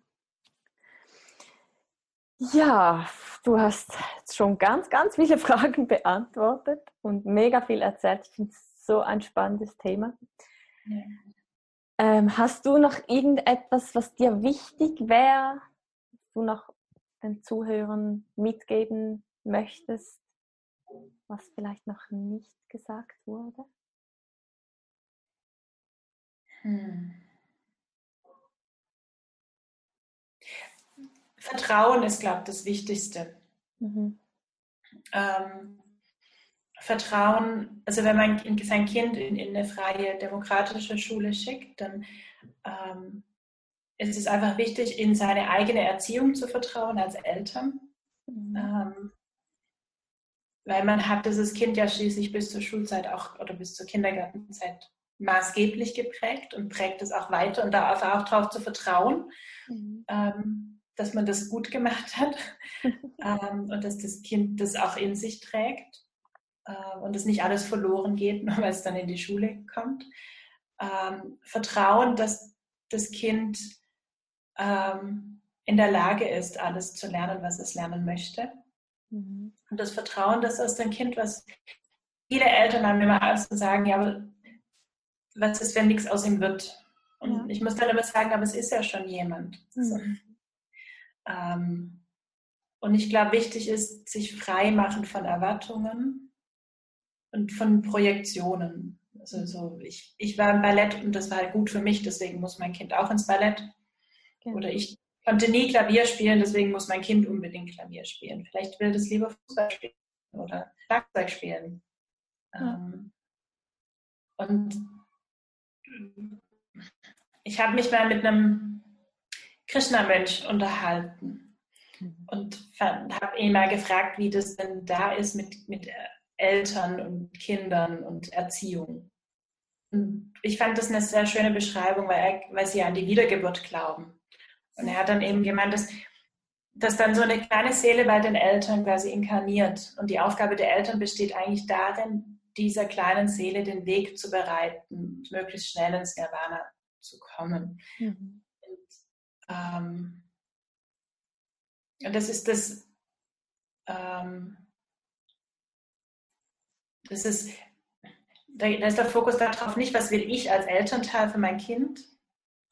[SPEAKER 1] Ja, du hast schon ganz, ganz viele Fragen beantwortet und mega viel erzählt. Ich finde es so ein spannendes Thema. Ja. Ähm, hast du noch irgendetwas, was dir wichtig wäre, was du noch den Zuhörern mitgeben möchtest, was vielleicht noch nicht gesagt wurde? Hm.
[SPEAKER 2] Vertrauen ist, glaube ich, das Wichtigste. Mhm. Ähm, Vertrauen, also wenn man sein Kind in, in eine freie demokratische Schule schickt, dann ähm, ist es einfach wichtig, in seine eigene Erziehung zu vertrauen als Eltern. Mhm. Ähm, weil man hat dieses Kind ja schließlich bis zur Schulzeit auch oder bis zur Kindergartenzeit maßgeblich geprägt und prägt es auch weiter und da einfach auch darauf zu vertrauen, mhm. ähm, dass man das gut gemacht hat ähm, und dass das Kind das auch in sich trägt äh, und es nicht alles verloren geht, nur weil es dann in die Schule kommt. Ähm, Vertrauen, dass das Kind ähm, in der Lage ist, alles zu lernen, was es lernen möchte. Mhm. Und das Vertrauen, dass aus dem Kind, was viele Eltern haben immer Angst und sagen, ja, aber was ist, wenn nichts aus ihm wird? Und ja. ich muss dann immer sagen, aber es ist ja schon jemand. Mhm. So. Ähm, und ich glaube, wichtig ist, sich frei machen von Erwartungen und von Projektionen. Also so, ich, ich war im Ballett und das war halt gut für mich, deswegen muss mein Kind auch ins Ballett. Ja. Oder ich konnte nie Klavier spielen, deswegen muss mein Kind unbedingt Klavier spielen. Vielleicht will das lieber Fußball spielen oder Schlagzeug spielen. Ja. Ähm, und ich habe mich mal mit einem Krishna-Mönch unterhalten mhm. und habe ihn mal gefragt, wie das denn da ist mit, mit Eltern und Kindern und Erziehung. Und ich fand das eine sehr schöne Beschreibung, weil, er, weil sie an die Wiedergeburt glauben. Und er hat dann eben gemeint, dass, dass dann so eine kleine Seele bei den Eltern quasi inkarniert. Und die Aufgabe der Eltern besteht eigentlich darin, dieser kleinen Seele den Weg zu bereiten, möglichst schnell ins Nirvana zu kommen. Mhm. Und, ähm, das ist das, ähm, das ist, da ist der Fokus darauf nicht, was will ich als Elternteil für mein Kind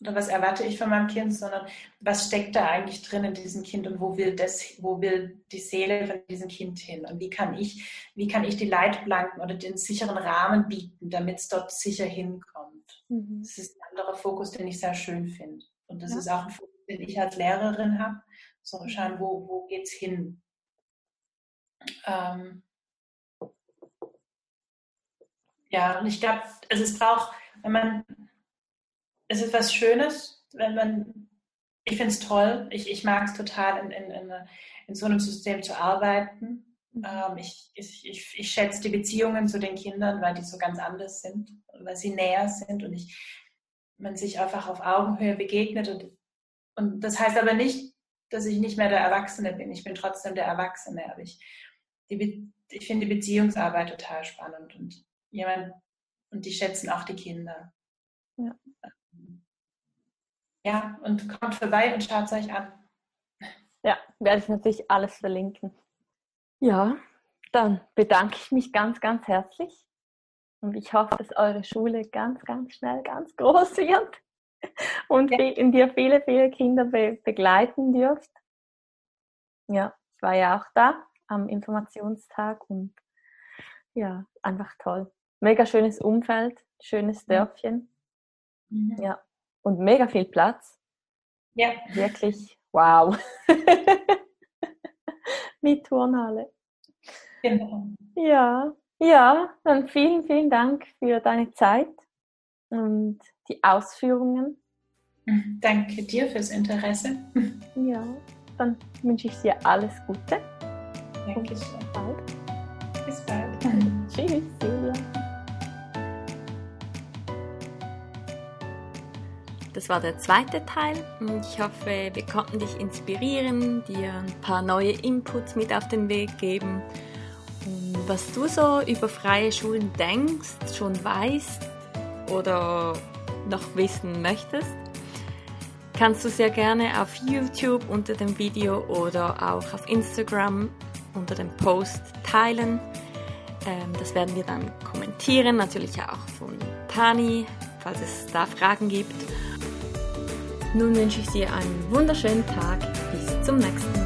[SPEAKER 2] oder was erwarte ich von meinem Kind, sondern was steckt da eigentlich drin in diesem Kind und wo will das, wo will die Seele von diesem Kind hin und wie kann ich, wie kann ich die Leitplanken oder den sicheren Rahmen bieten, damit es dort sicher hinkommt. Mhm. Das ist ein anderer Fokus, den ich sehr schön finde. Und das ja. ist auch ein Fokus, den ich als Lehrerin habe. So schauen, wo, wo es hin? Ähm, ja, und ich glaube, also es braucht, wenn man, es ist was Schönes, wenn man, ich finde es toll, ich, ich mag es total, in, in, in, in, so einem System zu arbeiten. Mhm. Ähm, ich, ich, ich, ich schätze die Beziehungen zu den Kindern, weil die so ganz anders sind, weil sie näher sind und ich, man sich einfach auf Augenhöhe begegnet. Und, und das heißt aber nicht, dass ich nicht mehr der Erwachsene bin. Ich bin trotzdem der Erwachsene. Aber ich, die, ich finde die Beziehungsarbeit total spannend und jemand, und die schätzen auch die Kinder. Ja. ja, und kommt vorbei und schaut es euch an.
[SPEAKER 1] Ja, werde ich natürlich alles verlinken. Ja, dann bedanke ich mich ganz, ganz herzlich und ich hoffe, dass eure Schule ganz, ganz schnell ganz groß wird und ja. in dir viele, viele Kinder be begleiten dürft. Ja, ich war ja auch da am Informationstag und ja, einfach toll. Mega schönes Umfeld, schönes. Dörfchen. Mhm. Ja, und mega viel Platz.
[SPEAKER 2] Ja.
[SPEAKER 1] Wirklich, wow. Mit Turnhalle.
[SPEAKER 2] Genau.
[SPEAKER 1] Ja, ja, dann vielen, vielen Dank für deine Zeit und die Ausführungen.
[SPEAKER 2] Danke dir fürs Interesse.
[SPEAKER 1] Ja, dann wünsche ich dir alles Gute.
[SPEAKER 2] Danke Bis bald. Bis bald.
[SPEAKER 1] Tschüss, Silvia. Das war der zweite Teil und ich hoffe, wir konnten dich inspirieren, dir ein paar neue Inputs mit auf den Weg geben. Was du so über freie Schulen denkst, schon weißt oder noch wissen möchtest, kannst du sehr gerne auf YouTube unter dem Video oder auch auf Instagram unter dem Post teilen. Ähm, das werden wir dann kommentieren, natürlich auch von Tani, falls es da Fragen gibt. Nun wünsche ich dir einen wunderschönen Tag. Bis zum nächsten Mal.